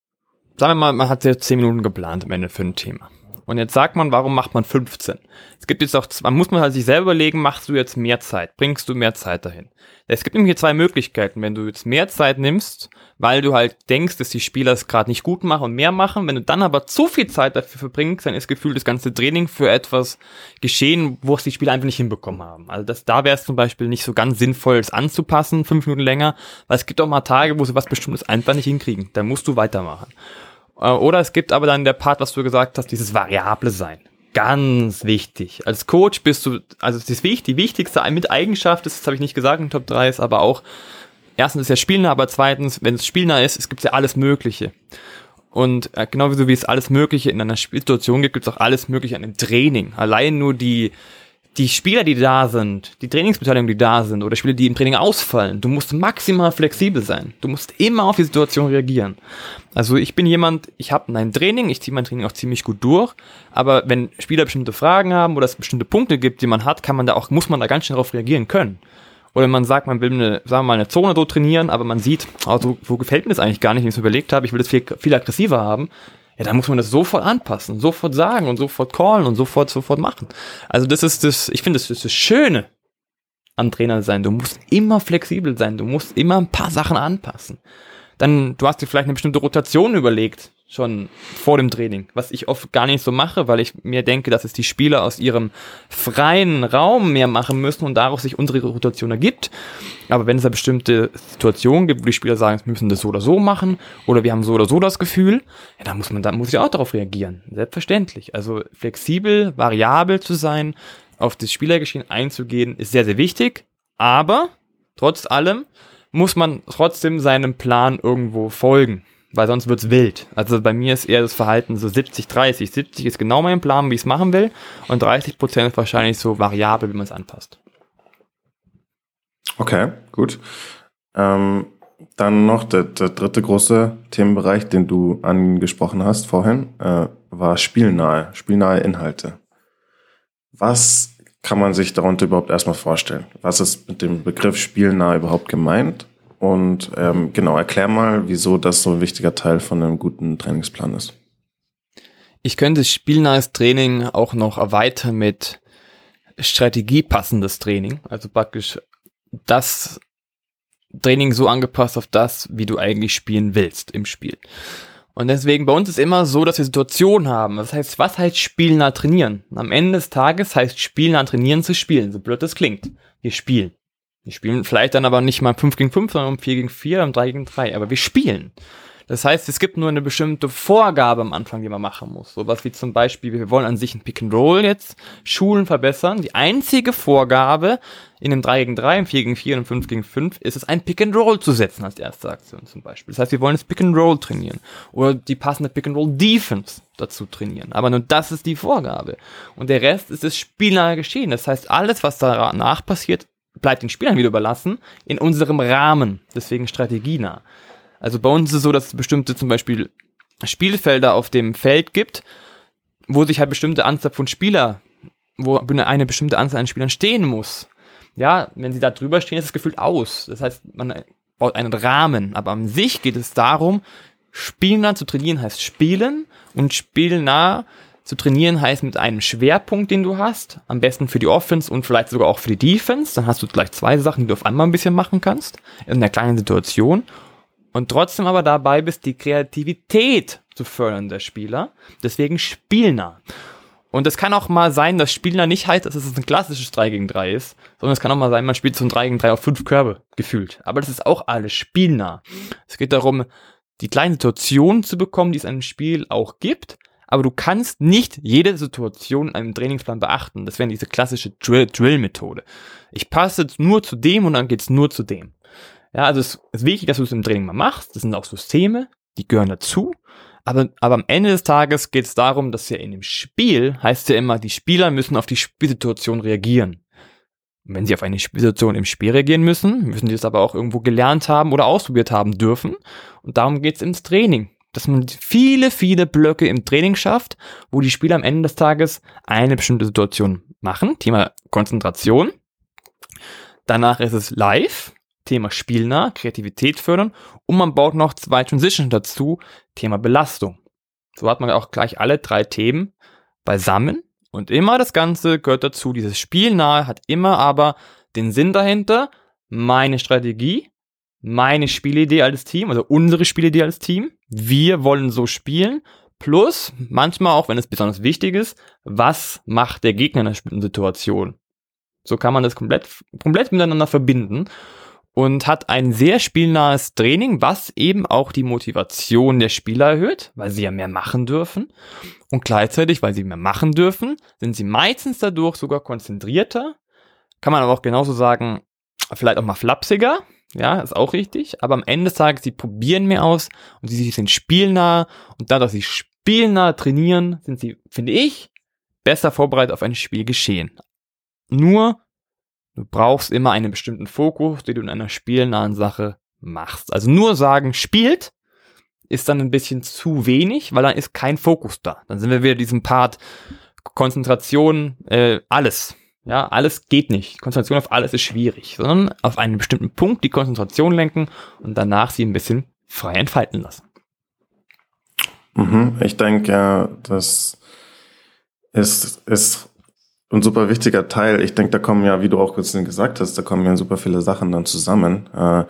sagen wir mal, man hat jetzt zehn Minuten geplant am Ende für ein Thema. Und jetzt sagt man, warum macht man 15? Es gibt jetzt auch, man muss man halt sich selber überlegen, machst du jetzt mehr Zeit? Bringst du mehr Zeit dahin? Es gibt nämlich hier zwei Möglichkeiten. Wenn du jetzt mehr Zeit nimmst, weil du halt denkst, dass die Spieler es gerade nicht gut machen und mehr machen, wenn du dann aber zu viel Zeit dafür verbringst, dann ist Gefühl das ganze Training für etwas geschehen, wo es die Spieler einfach nicht hinbekommen haben. Also das, da wäre es zum Beispiel nicht so ganz sinnvoll, es anzupassen, fünf Minuten länger, weil es gibt auch mal Tage, wo sie was Bestimmtes einfach nicht hinkriegen. Da musst du weitermachen. Äh, oder es gibt aber dann der Part, was du gesagt hast, dieses Variable sein. Ganz wichtig. Als Coach bist du, also das ist wichtig, die wichtigste mit Eigenschaft, das habe ich nicht gesagt in Top 3, ist aber auch, erstens ist ja spielnah, aber zweitens, wenn es spielnah ist, es gibt ja alles Mögliche. Und äh, genau wie es alles Mögliche in einer Situation gibt, gibt es auch alles Mögliche an einem Training. Allein nur die, die Spieler, die da sind, die Trainingsbeteiligung, die da sind, oder Spieler, die im Training ausfallen, du musst maximal flexibel sein. Du musst immer auf die Situation reagieren. Also ich bin jemand, ich habe ein Training, ich ziehe mein Training auch ziemlich gut durch, aber wenn Spieler bestimmte Fragen haben oder es bestimmte Punkte gibt, die man hat, kann man da auch, muss man da ganz schnell darauf reagieren können. Oder man sagt, man will eine, sagen wir mal, eine Zone so trainieren, aber man sieht, also, wo gefällt mir das eigentlich gar nicht, wie ich es überlegt habe, ich will das viel, viel aggressiver haben ja, da muss man das sofort anpassen, sofort sagen und sofort callen und sofort, sofort machen. Also das ist das, ich finde, das ist das Schöne am Trainer sein. Du musst immer flexibel sein, du musst immer ein paar Sachen anpassen. Dann, du hast dir vielleicht eine bestimmte Rotation überlegt schon vor dem Training, was ich oft gar nicht so mache, weil ich mir denke, dass es die Spieler aus ihrem freien Raum mehr machen müssen und daraus sich unsere Rotation ergibt. Aber wenn es da bestimmte Situationen gibt, wo die Spieler sagen, wir müssen das so oder so machen oder wir haben so oder so das Gefühl, ja, dann muss man, dann muss ich auch darauf reagieren. Selbstverständlich. Also flexibel, variabel zu sein, auf das Spielergeschehen einzugehen, ist sehr, sehr wichtig. Aber trotz allem muss man trotzdem seinem Plan irgendwo folgen weil sonst wird's wild. Also bei mir ist eher das Verhalten so 70, 30. 70 ist genau mein Plan, wie ich es machen will und 30 Prozent ist wahrscheinlich so variabel, wie man es anpasst. Okay, gut. Ähm, dann noch der, der, dritte große Themenbereich, den du angesprochen hast vorhin, äh, war spielnahe, spielnahe Inhalte. Was kann man sich darunter überhaupt erstmal vorstellen? Was ist mit dem Begriff spielnah überhaupt gemeint? Und ähm, genau, erklär mal, wieso das so ein wichtiger Teil von einem guten Trainingsplan ist. Ich könnte spielnahes Training auch noch erweitern mit strategiepassendes Training. Also praktisch das Training so angepasst auf das, wie du eigentlich spielen willst im Spiel. Und deswegen bei uns ist immer so, dass wir Situationen haben. Das heißt, was heißt spielnah trainieren? Am Ende des Tages heißt spielnah trainieren zu spielen, so blöd das klingt. Wir spielen. Wir spielen vielleicht dann aber nicht mal 5 gegen 5, sondern um 4 gegen 4, um 3 gegen 3. Aber wir spielen. Das heißt, es gibt nur eine bestimmte Vorgabe am Anfang, die man machen muss. Sowas wie zum Beispiel, wir wollen an sich ein Pick and Roll jetzt Schulen verbessern. Die einzige Vorgabe in einem 3 gegen 3, im 4 gegen 4 und 5 gegen 5 ist es, ein Pick and Roll zu setzen als erste Aktion zum Beispiel. Das heißt, wir wollen das Pick and Roll trainieren. Oder die passende Pick and Roll Defense dazu trainieren. Aber nur das ist die Vorgabe. Und der Rest ist das spielnahe Geschehen. Das heißt, alles, was danach passiert, bleibt den Spielern wieder überlassen, in unserem Rahmen, deswegen strategienah. Also bei uns ist es so, dass es bestimmte zum Beispiel Spielfelder auf dem Feld gibt, wo sich halt bestimmte Anzahl von Spieler, wo eine bestimmte Anzahl an Spielern stehen muss. Ja, wenn sie da drüber stehen, ist es gefühlt aus. Das heißt, man baut einen Rahmen. Aber an sich geht es darum, spielnah zu trainieren heißt spielen und spielnah zu trainieren heißt mit einem Schwerpunkt, den du hast, am besten für die Offense und vielleicht sogar auch für die Defense. Dann hast du gleich zwei Sachen, die du auf einmal ein bisschen machen kannst, in einer kleinen Situation. Und trotzdem aber dabei bist, die Kreativität zu fördern der Spieler. Deswegen spielnah. Und es kann auch mal sein, dass Spielnah nicht heißt, dass es ein klassisches 3 gegen 3 ist, sondern es kann auch mal sein, man spielt so ein 3 gegen 3 auf 5 Körbe gefühlt. Aber das ist auch alles spielnah. Es geht darum, die kleinen Situationen zu bekommen, die es in einem Spiel auch gibt, aber du kannst nicht jede Situation in einem Trainingsplan beachten. Das wäre diese klassische Drill-Methode. ich passe jetzt nur zu dem und dann geht's nur zu dem. Ja, also es ist wichtig, dass du es im Training mal machst. Das sind auch Systeme, die gehören dazu. Aber, aber am Ende des Tages geht es darum, dass ja in dem Spiel heißt ja immer, die Spieler müssen auf die Spielsituation reagieren. Und wenn sie auf eine Spielsituation im Spiel reagieren müssen, müssen sie es aber auch irgendwo gelernt haben oder ausprobiert haben dürfen. Und darum geht es ins Training dass man viele, viele Blöcke im Training schafft, wo die Spieler am Ende des Tages eine bestimmte Situation machen. Thema Konzentration. Danach ist es live. Thema spielnah, Kreativität fördern. Und man baut noch zwei Transitions dazu. Thema Belastung. So hat man auch gleich alle drei Themen beisammen und immer das Ganze gehört dazu. Dieses Spielnahe hat immer aber den Sinn dahinter, meine Strategie, meine Spielidee als Team, also unsere Spielidee als Team. Wir wollen so spielen. Plus, manchmal auch, wenn es besonders wichtig ist, was macht der Gegner in einer bestimmten Situation? So kann man das komplett, komplett miteinander verbinden und hat ein sehr spielnahes Training, was eben auch die Motivation der Spieler erhöht, weil sie ja mehr machen dürfen. Und gleichzeitig, weil sie mehr machen dürfen, sind sie meistens dadurch sogar konzentrierter. Kann man aber auch genauso sagen, vielleicht auch mal flapsiger. Ja, ist auch richtig. Aber am Ende des Tages, sie probieren mehr aus und sie sind spielnah. Und dadurch, dass sie spielnah trainieren, sind sie, finde ich, besser vorbereitet auf ein Spiel geschehen. Nur, du brauchst immer einen bestimmten Fokus, den du in einer spielnahen Sache machst. Also nur sagen, spielt, ist dann ein bisschen zu wenig, weil dann ist kein Fokus da. Dann sind wir wieder diesem Part Konzentration, äh, alles. Ja, alles geht nicht. Konzentration auf alles ist schwierig, sondern auf einen bestimmten Punkt die Konzentration lenken und danach sie ein bisschen frei entfalten lassen. Mhm, ich denke, das ist, ist ein super wichtiger Teil. Ich denke, da kommen ja, wie du auch kurz gesagt hast, da kommen ja super viele Sachen dann zusammen. Äh,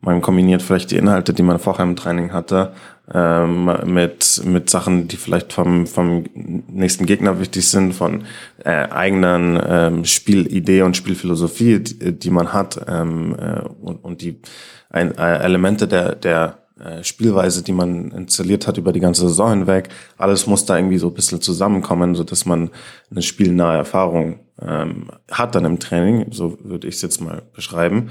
man kombiniert vielleicht die Inhalte, die man vorher im Training hatte, ähm, mit, mit Sachen, die vielleicht vom, vom nächsten Gegner wichtig sind, von äh, eigenen ähm, Spielidee und Spielphilosophie, die, die man hat ähm, äh, und, und die ein, äh, Elemente der, der Spielweise, die man installiert hat über die ganze Saison hinweg. Alles muss da irgendwie so ein bisschen zusammenkommen, so dass man eine spielnahe Erfahrung ähm, hat dann im Training. So würde ich es jetzt mal beschreiben.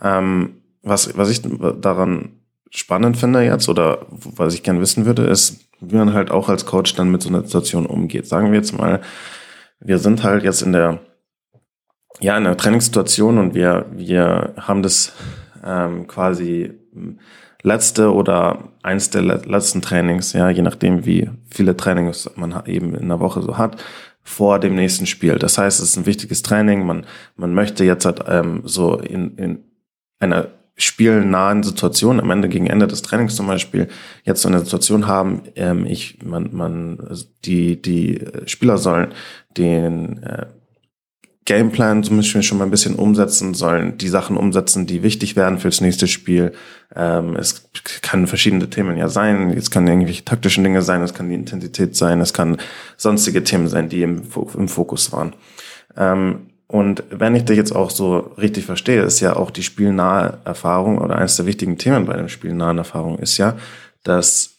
Ähm, was, was ich daran spannend finde jetzt oder was ich gern wissen würde, ist, wie man halt auch als Coach dann mit so einer Situation umgeht. Sagen wir jetzt mal, wir sind halt jetzt in der ja in der Trainingssituation und wir wir haben das ähm, quasi letzte oder eins der letzten Trainings, ja, je nachdem, wie viele Trainings man eben in der Woche so hat, vor dem nächsten Spiel. Das heißt, es ist ein wichtiges Training. Man, man möchte jetzt halt, ähm, so in, in einer spielnahen Situation, am Ende gegen Ende des Trainings zum Beispiel, jetzt so eine Situation haben, ähm, ich, man, man, die, die Spieler sollen den äh, Gameplan zum Beispiel schon mal ein bisschen umsetzen, sollen die Sachen umsetzen, die wichtig werden fürs nächste Spiel. Ähm, es kann verschiedene Themen ja sein. Es kann irgendwelche taktischen Dinge sein, es kann die Intensität sein, es kann sonstige Themen sein, die im, im Fokus waren. Ähm, und wenn ich dich jetzt auch so richtig verstehe, ist ja auch die spielnahe Erfahrung oder eines der wichtigen Themen bei dem spielnahen Erfahrung ist ja, dass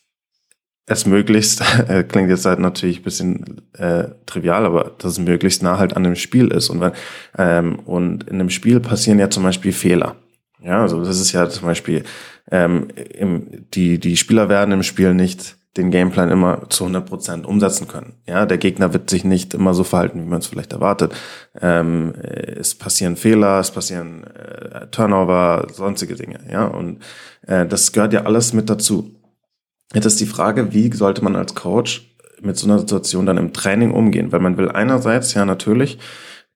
es möglichst, äh, klingt jetzt halt natürlich bisschen äh, trivial, aber dass es möglichst nah halt an dem Spiel ist. Und, wenn, ähm, und in dem Spiel passieren ja zum Beispiel Fehler. Ja, also das ist ja zum Beispiel, ähm, im, die, die Spieler werden im Spiel nicht den Gameplan immer zu 100 Prozent umsetzen können. Ja, der Gegner wird sich nicht immer so verhalten, wie man es vielleicht erwartet. Ähm, es passieren Fehler, es passieren äh, Turnover, sonstige Dinge. Ja, und äh, das gehört ja alles mit dazu. Jetzt ist die Frage, wie sollte man als Coach mit so einer Situation dann im Training umgehen? Weil man will einerseits ja natürlich,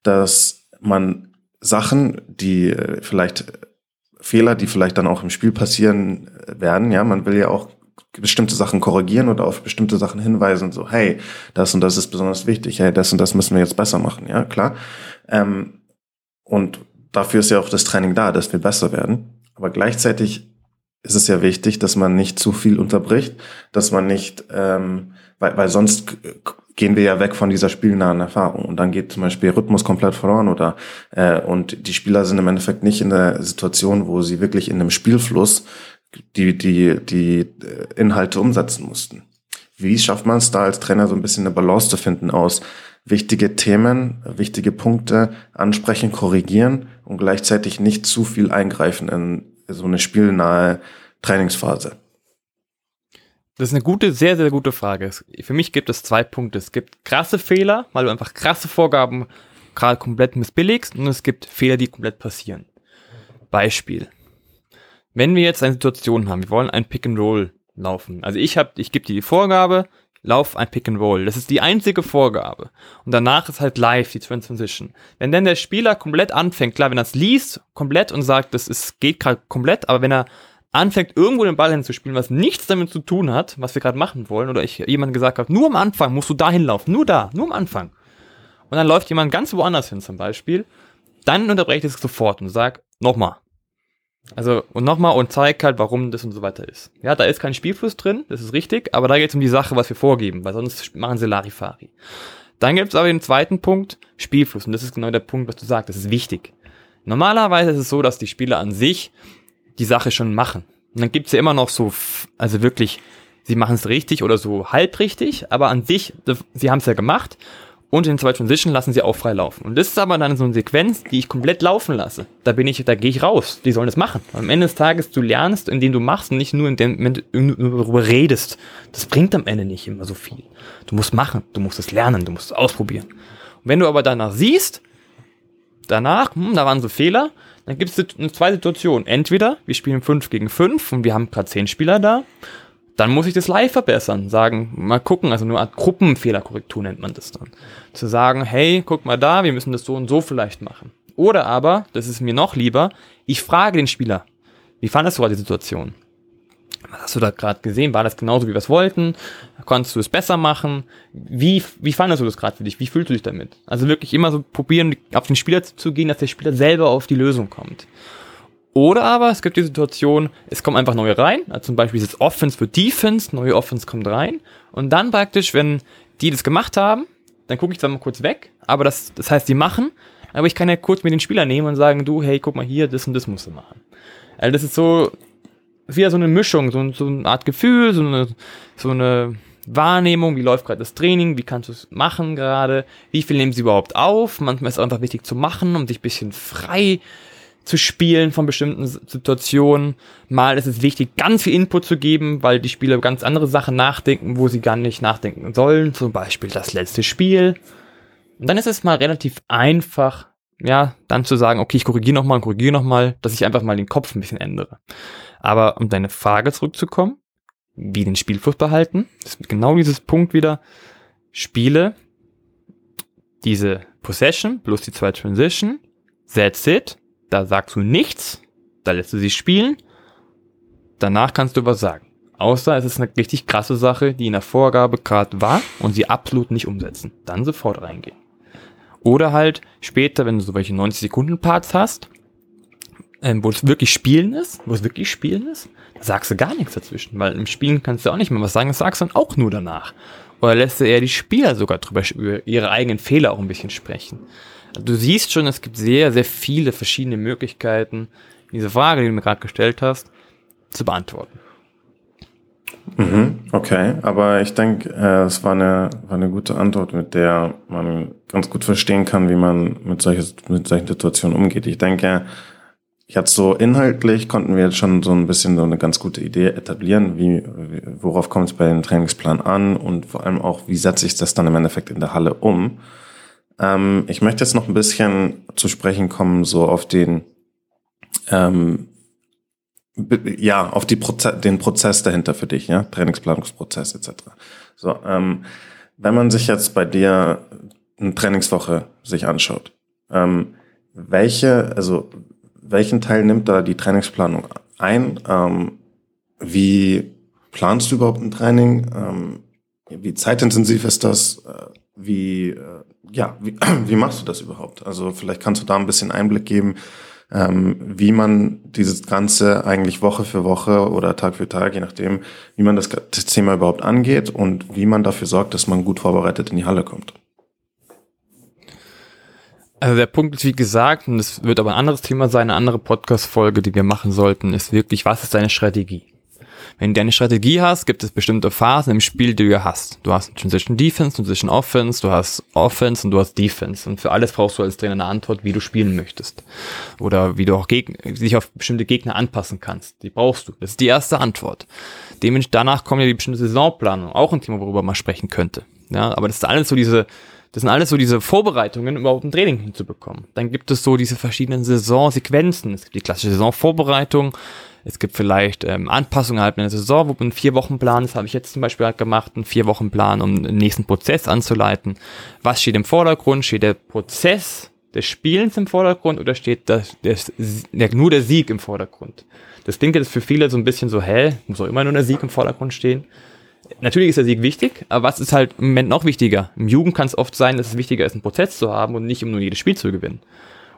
dass man Sachen, die äh, vielleicht Fehler, die vielleicht dann auch im Spiel passieren äh, werden, ja, man will ja auch bestimmte Sachen korrigieren oder auf bestimmte Sachen hinweisen, so, hey, das und das ist besonders wichtig, hey, das und das müssen wir jetzt besser machen, ja, klar. Ähm, und dafür ist ja auch das Training da, dass wir besser werden. Aber gleichzeitig ist es ja wichtig, dass man nicht zu viel unterbricht, dass man nicht, ähm, weil, weil sonst gehen wir ja weg von dieser spielnahen Erfahrung und dann geht zum Beispiel Rhythmus komplett verloren oder äh, und die Spieler sind im Endeffekt nicht in der Situation, wo sie wirklich in einem Spielfluss die die die äh, Inhalte umsetzen mussten. Wie schafft man es da als Trainer so ein bisschen eine Balance zu finden aus wichtige Themen, wichtige Punkte ansprechen, korrigieren und gleichzeitig nicht zu viel eingreifen in so eine spielnahe Trainingsphase? Das ist eine gute, sehr, sehr gute Frage. Für mich gibt es zwei Punkte. Es gibt krasse Fehler, weil du einfach krasse Vorgaben gerade komplett missbilligst und es gibt Fehler, die komplett passieren. Beispiel. Wenn wir jetzt eine Situation haben, wir wollen ein Pick and Roll laufen. Also ich habe, ich gebe dir die Vorgabe, lauf ein Pick and Roll. Das ist die einzige Vorgabe. Und danach ist halt live die Transition. Wenn dann der Spieler komplett anfängt, klar, wenn er es liest komplett und sagt, das ist, geht gerade komplett, aber wenn er anfängt irgendwo den Ball hinzuspielen, was nichts damit zu tun hat, was wir gerade machen wollen, oder ich jemand gesagt habe, nur am Anfang musst du da hinlaufen, nur da, nur am Anfang. Und dann läuft jemand ganz woanders hin zum Beispiel, dann unterbreche ich es sofort und sag, nochmal. Also, und nochmal und zeig halt, warum das und so weiter ist. Ja, da ist kein Spielfluss drin, das ist richtig, aber da geht es um die Sache, was wir vorgeben, weil sonst machen sie Larifari. Dann gibt es aber den zweiten Punkt, Spielfluss. Und das ist genau der Punkt, was du sagst, das ist wichtig. Normalerweise ist es so, dass die Spieler an sich die Sache schon machen. Und dann gibt's ja immer noch so, also wirklich, sie machen es richtig oder so halb richtig, aber an sich, sie haben es ja gemacht und in zwei Transition lassen sie auch frei laufen. Und das ist aber dann so eine Sequenz, die ich komplett laufen lasse. Da bin ich, da gehe ich raus. Die sollen das machen. Am Ende des Tages, du lernst, indem du machst und nicht nur indem du darüber redest. Das bringt am Ende nicht immer so viel. Du musst machen, du musst es lernen, du musst es ausprobieren. Und wenn du aber danach siehst, danach, hm, da waren so Fehler, dann gibt es eine zweite Situation. Entweder wir spielen 5 gegen 5 und wir haben gerade 10 Spieler da, dann muss ich das live verbessern, sagen, mal gucken, also eine Art Gruppenfehlerkorrektur nennt man das dann. Zu sagen, hey, guck mal da, wir müssen das so und so vielleicht machen. Oder aber, das ist mir noch lieber, ich frage den Spieler, wie fandest du gerade die Situation? Was hast du da gerade gesehen? War das genauso, wie wir es wollten? Konntest du es besser machen? Wie, wie fandest du das gerade für dich? Wie fühlst du dich damit? Also wirklich immer so probieren, auf den Spieler zu gehen, dass der Spieler selber auf die Lösung kommt. Oder aber es gibt die Situation, es kommen einfach neue rein, also zum Beispiel ist es Offense für Defense, neue Offense kommt rein und dann praktisch, wenn die das gemacht haben, dann gucke ich dann mal kurz weg, aber das, das heißt, die machen, aber ich kann ja kurz mit den Spieler nehmen und sagen, du, hey, guck mal hier, das und das musst du machen. Also das ist so, wieder so eine Mischung, so, so eine Art Gefühl, so eine, so eine Wahrnehmung, wie läuft gerade das Training, wie kannst du es machen gerade, wie viel nehmen sie überhaupt auf. Manchmal ist es einfach wichtig zu machen, um dich bisschen frei zu spielen von bestimmten Situationen. Mal ist es wichtig, ganz viel Input zu geben, weil die Spieler ganz andere Sachen nachdenken, wo sie gar nicht nachdenken sollen. Zum Beispiel das letzte Spiel. Und dann ist es mal relativ einfach, ja, dann zu sagen, okay, ich korrigiere nochmal, korrigiere nochmal, dass ich einfach mal den Kopf ein bisschen ändere. Aber um deine Frage zurückzukommen, wie den Spielfluss behalten, ist genau dieses Punkt wieder. Spiele diese Possession plus die zwei Transition, that's it, da sagst du nichts, da lässt du sie spielen, danach kannst du was sagen. Außer es ist eine richtig krasse Sache, die in der Vorgabe gerade war und sie absolut nicht umsetzen. Dann sofort reingehen. Oder halt später, wenn du so welche 90 Sekunden Parts hast, ähm, wo es wirklich Spielen ist, wo es wirklich Spielen ist, da sagst du gar nichts dazwischen, weil im Spielen kannst du auch nicht mehr was sagen, das sagst du dann auch nur danach. Oder lässt du eher die Spieler sogar drüber über ihre eigenen Fehler auch ein bisschen sprechen. Du siehst schon, es gibt sehr, sehr viele verschiedene Möglichkeiten, diese Frage, die du mir gerade gestellt hast, zu beantworten. Mhm, okay, aber ich denke, äh, es war eine, war eine gute Antwort, mit der man ganz gut verstehen kann, wie man mit, solches, mit solchen Situationen umgeht. Ich denke, Jetzt so inhaltlich konnten wir jetzt schon so ein bisschen so eine ganz gute Idee etablieren, wie, worauf kommt es bei dem Trainingsplan an und vor allem auch, wie setze ich das dann im Endeffekt in der Halle um. Ähm, ich möchte jetzt noch ein bisschen zu sprechen kommen, so auf den, ähm, ja, auf die Proze den Prozess dahinter für dich, ja, Trainingsplanungsprozess etc. So, ähm, wenn man sich jetzt bei dir eine Trainingswoche sich anschaut, ähm, welche, also welchen Teil nimmt da die Trainingsplanung ein? Ähm, wie planst du überhaupt ein Training? Ähm, wie zeitintensiv ist das? Wie, äh, ja, wie, wie machst du das überhaupt? Also vielleicht kannst du da ein bisschen Einblick geben, ähm, wie man dieses Ganze eigentlich Woche für Woche oder Tag für Tag, je nachdem, wie man das, das Thema überhaupt angeht und wie man dafür sorgt, dass man gut vorbereitet in die Halle kommt. Also der Punkt ist, wie gesagt, und es wird aber ein anderes Thema sein, eine andere Podcast-Folge, die wir machen sollten, ist wirklich, was ist deine Strategie? Wenn du eine Strategie hast, gibt es bestimmte Phasen im Spiel, die du hast. Du hast Transition Defense, Transition Offense, du hast Offense und du hast Defense. Und für alles brauchst du als Trainer eine Antwort, wie du spielen möchtest. Oder wie du auch Geg dich auf bestimmte Gegner anpassen kannst. Die brauchst du. Das ist die erste Antwort. Dementsprechend danach kommt ja die bestimmte Saisonplanung. Auch ein Thema, worüber man sprechen könnte. Ja, aber das ist alles so diese, das sind alles so diese Vorbereitungen, um überhaupt ein Training hinzubekommen. Dann gibt es so diese verschiedenen Saisonsequenzen. Es gibt die klassische Saisonvorbereitung. Es gibt vielleicht ähm, Anpassungen innerhalb einer Saison, wo man einen Vier-Wochen-Plan, das habe ich jetzt zum Beispiel halt gemacht, einen Vier-Wochen-Plan, um den nächsten Prozess anzuleiten. Was steht im Vordergrund? Steht der Prozess des Spielens im Vordergrund oder steht das, das, der, nur der Sieg im Vordergrund? Das klingt jetzt für viele so ein bisschen so, hä, muss auch immer nur der Sieg im Vordergrund stehen. Natürlich ist der Sieg wichtig, aber was ist halt im Moment noch wichtiger? Im Jugend kann es oft sein, dass es wichtiger ist, einen Prozess zu haben und nicht um nur jedes Spiel zu gewinnen.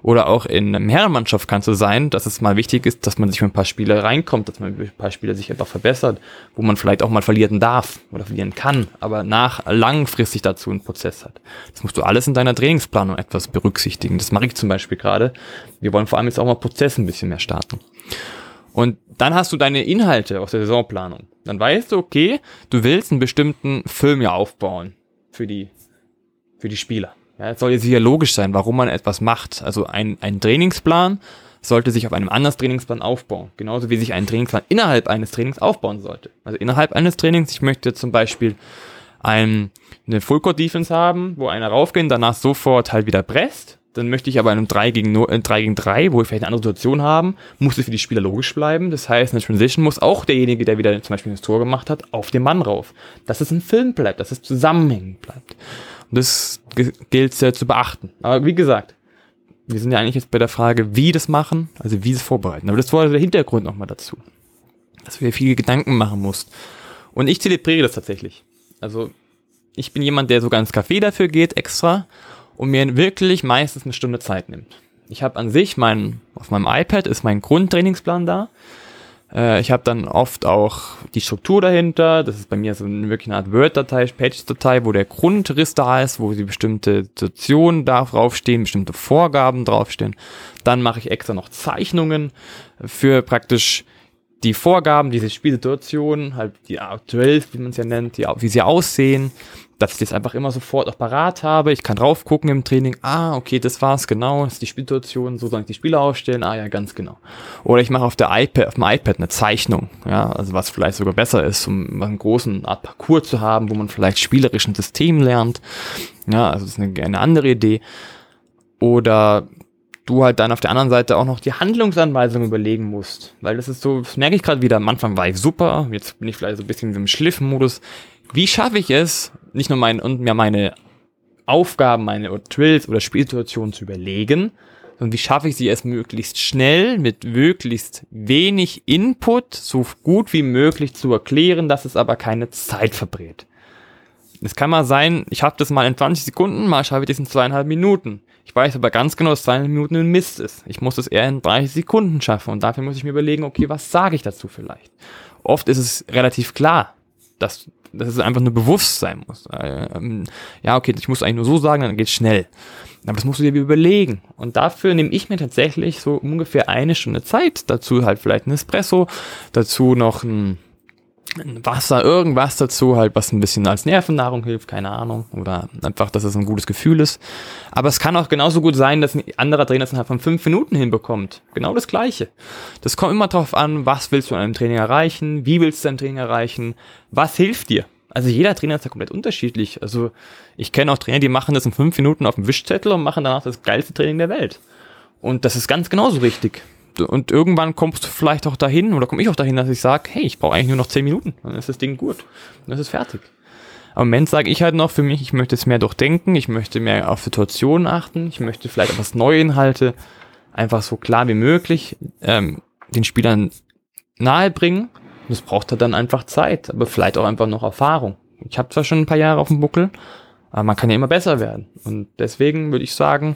Oder auch in einer Herrenmannschaft kann es so sein, dass es mal wichtig ist, dass man sich mit ein paar Spieler reinkommt, dass man mit ein paar Spieler sich einfach verbessert, wo man vielleicht auch mal verlieren darf oder verlieren kann, aber nach langfristig dazu einen Prozess hat. Das musst du alles in deiner Trainingsplanung etwas berücksichtigen. Das mache ich zum Beispiel gerade. Wir wollen vor allem jetzt auch mal Prozesse ein bisschen mehr starten. Und dann hast du deine Inhalte aus der Saisonplanung. Dann weißt du, okay, du willst einen bestimmten Film ja aufbauen für die, für die Spieler. Ja, es soll jetzt hier logisch sein, warum man etwas macht. Also ein, ein Trainingsplan sollte sich auf einem anderen Trainingsplan aufbauen. Genauso wie sich ein Trainingsplan innerhalb eines Trainings aufbauen sollte. Also innerhalb eines Trainings, ich möchte zum Beispiel ein, eine Full-Court Defense haben, wo einer raufgeht, danach sofort halt wieder presst. Dann möchte ich aber in einem 3 gegen, 0, äh, 3 gegen 3, wo wir vielleicht eine andere Situation haben, muss es für die Spieler logisch bleiben. Das heißt, in der Transition muss auch derjenige, der wieder zum Beispiel das Tor gemacht hat, auf den Mann rauf. Dass es ein Film bleibt, dass es zusammenhängend bleibt. Das gilt sehr zu beachten. Aber wie gesagt, wir sind ja eigentlich jetzt bei der Frage, wie das machen, also wie es vorbereiten. Aber das war der Hintergrund nochmal dazu. Dass dir viele Gedanken machen musst. Und ich zelebriere das tatsächlich. Also ich bin jemand, der sogar ins Café dafür geht, extra, und mir wirklich meistens eine Stunde Zeit nimmt. Ich habe an sich mein, auf meinem iPad ist mein Grundtrainingsplan da. Äh, ich habe dann oft auch die Struktur dahinter. Das ist bei mir so eine, wirklich eine Art Word-Datei, Pages-Datei, wo der Grundriss da ist, wo die bestimmte Situationen draufstehen, bestimmte Vorgaben draufstehen. Dann mache ich extra noch Zeichnungen für praktisch die Vorgaben, diese Spielsituationen, halt die aktuell, wie man es ja nennt, die, wie sie aussehen, dass ich das einfach immer sofort auch parat habe. Ich kann drauf gucken im Training, ah, okay, das war's, genau, das ist die Spielsituation, so soll ich die Spieler aufstellen, ah ja, ganz genau. Oder ich mache auf der iPad, auf dem iPad eine Zeichnung, ja, also was vielleicht sogar besser ist, um einen großen Art Parcours zu haben, wo man vielleicht spielerisch ein System lernt. Ja, also das ist eine, eine andere Idee. Oder du halt dann auf der anderen Seite auch noch die Handlungsanweisung überlegen musst. Weil das ist so, das merke ich gerade wieder, am Anfang war ich super, jetzt bin ich vielleicht so ein bisschen im Schliffenmodus. Wie schaffe ich es, nicht nur mein, und mir meine Aufgaben, meine Drills oder Spielsituationen zu überlegen, sondern wie schaffe ich sie es möglichst schnell mit möglichst wenig Input so gut wie möglich zu erklären, dass es aber keine Zeit verbrät. Es kann mal sein, ich habe das mal in 20 Sekunden, mal schaffe ich das in zweieinhalb Minuten. Ich weiß aber ganz genau, dass zweieinhalb Minuten ein Mist ist. Ich muss es eher in 30 Sekunden schaffen und dafür muss ich mir überlegen, okay, was sage ich dazu vielleicht? Oft ist es relativ klar, dass, dass es einfach nur bewusst sein muss. Ähm, ja, okay, ich muss eigentlich nur so sagen, dann geht's schnell. Aber das musst du dir überlegen. Und dafür nehme ich mir tatsächlich so ungefähr eine Stunde Zeit. Dazu halt vielleicht ein Espresso, dazu noch ein Wasser, irgendwas dazu, halt, was ein bisschen als Nervennahrung hilft, keine Ahnung. Oder einfach, dass es ein gutes Gefühl ist. Aber es kann auch genauso gut sein, dass ein anderer Trainer es innerhalb von fünf Minuten hinbekommt. Genau das Gleiche. Das kommt immer darauf an, was willst du an einem Training erreichen, wie willst du dein Training erreichen, was hilft dir. Also jeder Trainer ist ja komplett unterschiedlich. Also ich kenne auch Trainer, die machen das in fünf Minuten auf dem Wischzettel und machen danach das geilste Training der Welt. Und das ist ganz genauso richtig und irgendwann kommst du vielleicht auch dahin, oder komme ich auch dahin, dass ich sage, hey, ich brauche eigentlich nur noch 10 Minuten, dann ist das Ding gut. Dann ist es fertig. Im Moment sage ich halt noch für mich, ich möchte es mehr durchdenken, ich möchte mehr auf Situationen achten, ich möchte vielleicht etwas neue Inhalte einfach so klar wie möglich ähm, den Spielern nahebringen. Und das braucht halt dann einfach Zeit, aber vielleicht auch einfach noch Erfahrung. Ich habe zwar schon ein paar Jahre auf dem Buckel, aber man kann ja immer besser werden. Und deswegen würde ich sagen,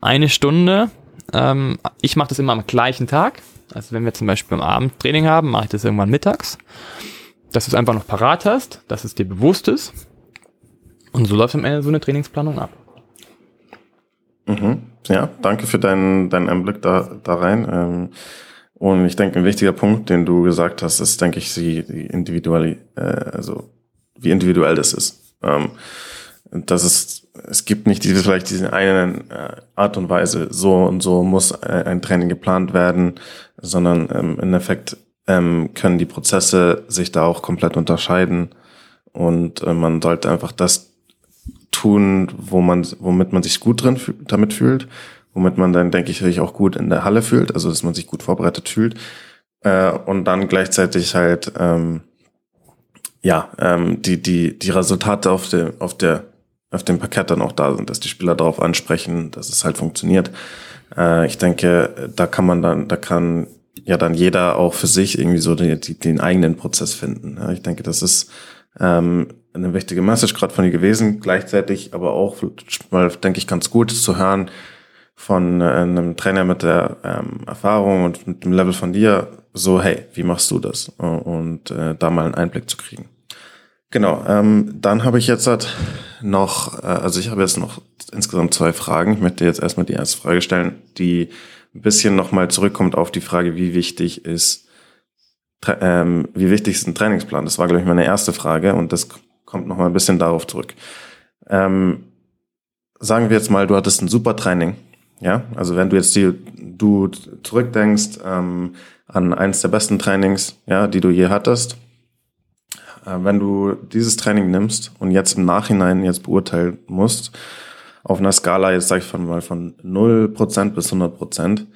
eine Stunde ähm, ich mache das immer am gleichen Tag. Also wenn wir zum Beispiel am Abend Training haben, mache ich das irgendwann mittags. Dass du es einfach noch parat hast, dass es dir bewusst ist. Und so läuft am Ende so eine Trainingsplanung ab. Mhm. Ja, danke für deinen, deinen Einblick da, da rein. Ähm, und ich denke, ein wichtiger Punkt, den du gesagt hast, ist, denke ich, die, die individuelle, äh, also wie individuell das ist. Ähm, dass es, gibt nicht diese, vielleicht diese eine äh, Art und Weise, so und so muss äh, ein Training geplant werden, sondern ähm, im Effekt ähm, können die Prozesse sich da auch komplett unterscheiden. Und äh, man sollte einfach das tun, wo man, womit man sich gut drin damit fühlt, womit man dann, denke ich, sich auch gut in der Halle fühlt, also dass man sich gut vorbereitet fühlt. Äh, und dann gleichzeitig halt ähm, ja ähm, die die die Resultate auf der auf der auf dem Parkett dann auch da sind, dass die Spieler darauf ansprechen, dass es halt funktioniert. Äh, ich denke, da kann man dann, da kann ja dann jeder auch für sich irgendwie so den, den eigenen Prozess finden. Ja, ich denke, das ist ähm, eine wichtige Message gerade von dir gewesen, gleichzeitig aber auch, mal denke ich, ganz gut zu hören von äh, einem Trainer mit der ähm, Erfahrung und mit dem Level von dir, so, hey, wie machst du das? Und äh, da mal einen Einblick zu kriegen. Genau, ähm, dann habe ich jetzt halt noch, äh, also ich habe jetzt noch insgesamt zwei Fragen. Ich möchte jetzt erstmal die erste Frage stellen, die ein bisschen nochmal zurückkommt auf die Frage, wie wichtig ist, ähm, wie wichtig ist ein Trainingsplan? Das war, glaube ich, meine erste Frage und das kommt nochmal ein bisschen darauf zurück. Ähm, sagen wir jetzt mal, du hattest ein super Training. Ja, also wenn du jetzt die, du zurückdenkst ähm, an eins der besten Trainings, ja, die du je hattest, wenn du dieses Training nimmst und jetzt im Nachhinein jetzt beurteilen musst, auf einer Skala, jetzt sage ich von mal von 0% bis 100%,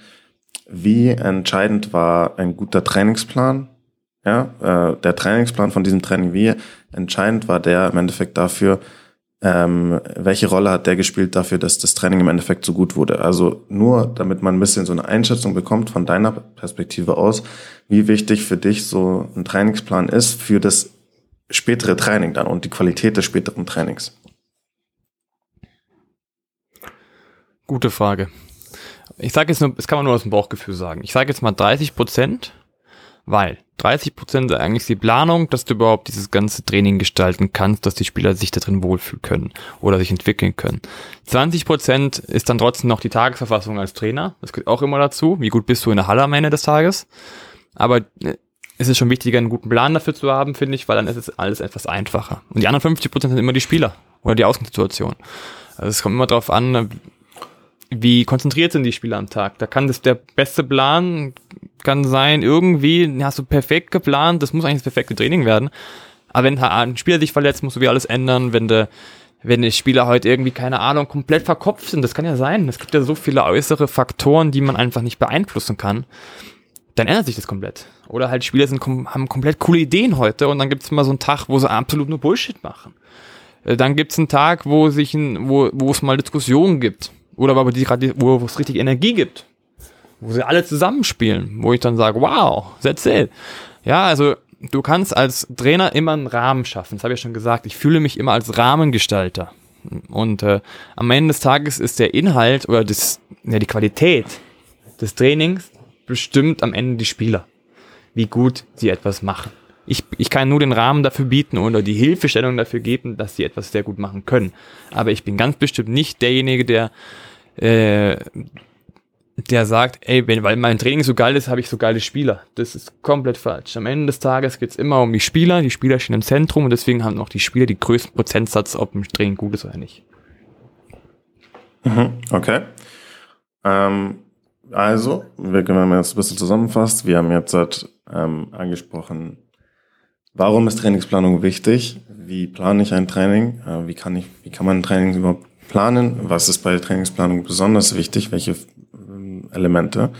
wie entscheidend war ein guter Trainingsplan? Ja, äh, der Trainingsplan von diesem Training, wie entscheidend war der im Endeffekt dafür, ähm, welche Rolle hat der gespielt dafür, dass das Training im Endeffekt so gut wurde? Also nur, damit man ein bisschen so eine Einschätzung bekommt von deiner Perspektive aus, wie wichtig für dich so ein Trainingsplan ist für das spätere Training dann und die Qualität des späteren Trainings? Gute Frage. Ich sage jetzt nur, das kann man nur aus dem Bauchgefühl sagen. Ich sage jetzt mal 30 Prozent, weil 30 Prozent ist eigentlich die Planung, dass du überhaupt dieses ganze Training gestalten kannst, dass die Spieler sich da drin wohlfühlen können oder sich entwickeln können. 20 Prozent ist dann trotzdem noch die Tagesverfassung als Trainer. Das gehört auch immer dazu. Wie gut bist du in der Halle am Ende des Tages? Aber äh, ist es schon wichtiger, einen guten Plan dafür zu haben, finde ich, weil dann ist es alles etwas einfacher. Und die anderen 50 Prozent sind immer die Spieler oder die Außensituation. Also es kommt immer darauf an, wie konzentriert sind die Spieler am Tag. Da kann das der beste Plan kann sein, irgendwie hast du perfekt geplant, das muss eigentlich das perfekte Training werden. Aber wenn ein Spieler sich verletzt, musst du wieder alles ändern, wenn der wenn die Spieler heute irgendwie, keine Ahnung, komplett verkopft sind, das kann ja sein. Es gibt ja so viele äußere Faktoren, die man einfach nicht beeinflussen kann dann ändert sich das komplett. Oder halt Spieler sind, haben komplett coole Ideen heute und dann gibt es mal so einen Tag, wo sie absolut nur Bullshit machen. Äh, dann gibt es einen Tag, wo sich ein, wo, wo es mal Diskussionen gibt. Oder aber die gerade, wo es richtig Energie gibt. Wo sie alle zusammenspielen. Wo ich dann sage, wow, that's it. Ja, also du kannst als Trainer immer einen Rahmen schaffen. Das habe ich ja schon gesagt. Ich fühle mich immer als Rahmengestalter. Und äh, am Ende des Tages ist der Inhalt oder das, ja, die Qualität des Trainings bestimmt am Ende die Spieler, wie gut sie etwas machen. Ich, ich kann nur den Rahmen dafür bieten oder die Hilfestellung dafür geben, dass sie etwas sehr gut machen können. Aber ich bin ganz bestimmt nicht derjenige, der, äh, der sagt, ey, wenn, weil mein Training so geil ist, habe ich so geile Spieler. Das ist komplett falsch. Am Ende des Tages geht es immer um die Spieler. Die Spieler stehen im Zentrum und deswegen haben auch die Spieler die größten Prozentsatz, ob ein Training gut ist oder nicht. Mhm, okay. Ähm, also, wir können jetzt ein bisschen zusammenfasst. Wir haben jetzt ähm, angesprochen, warum ist Trainingsplanung wichtig? Wie plane ich ein Training? Äh, wie kann ich, wie kann man ein Training überhaupt planen? Was ist bei der Trainingsplanung besonders wichtig? Welche ähm, Elemente?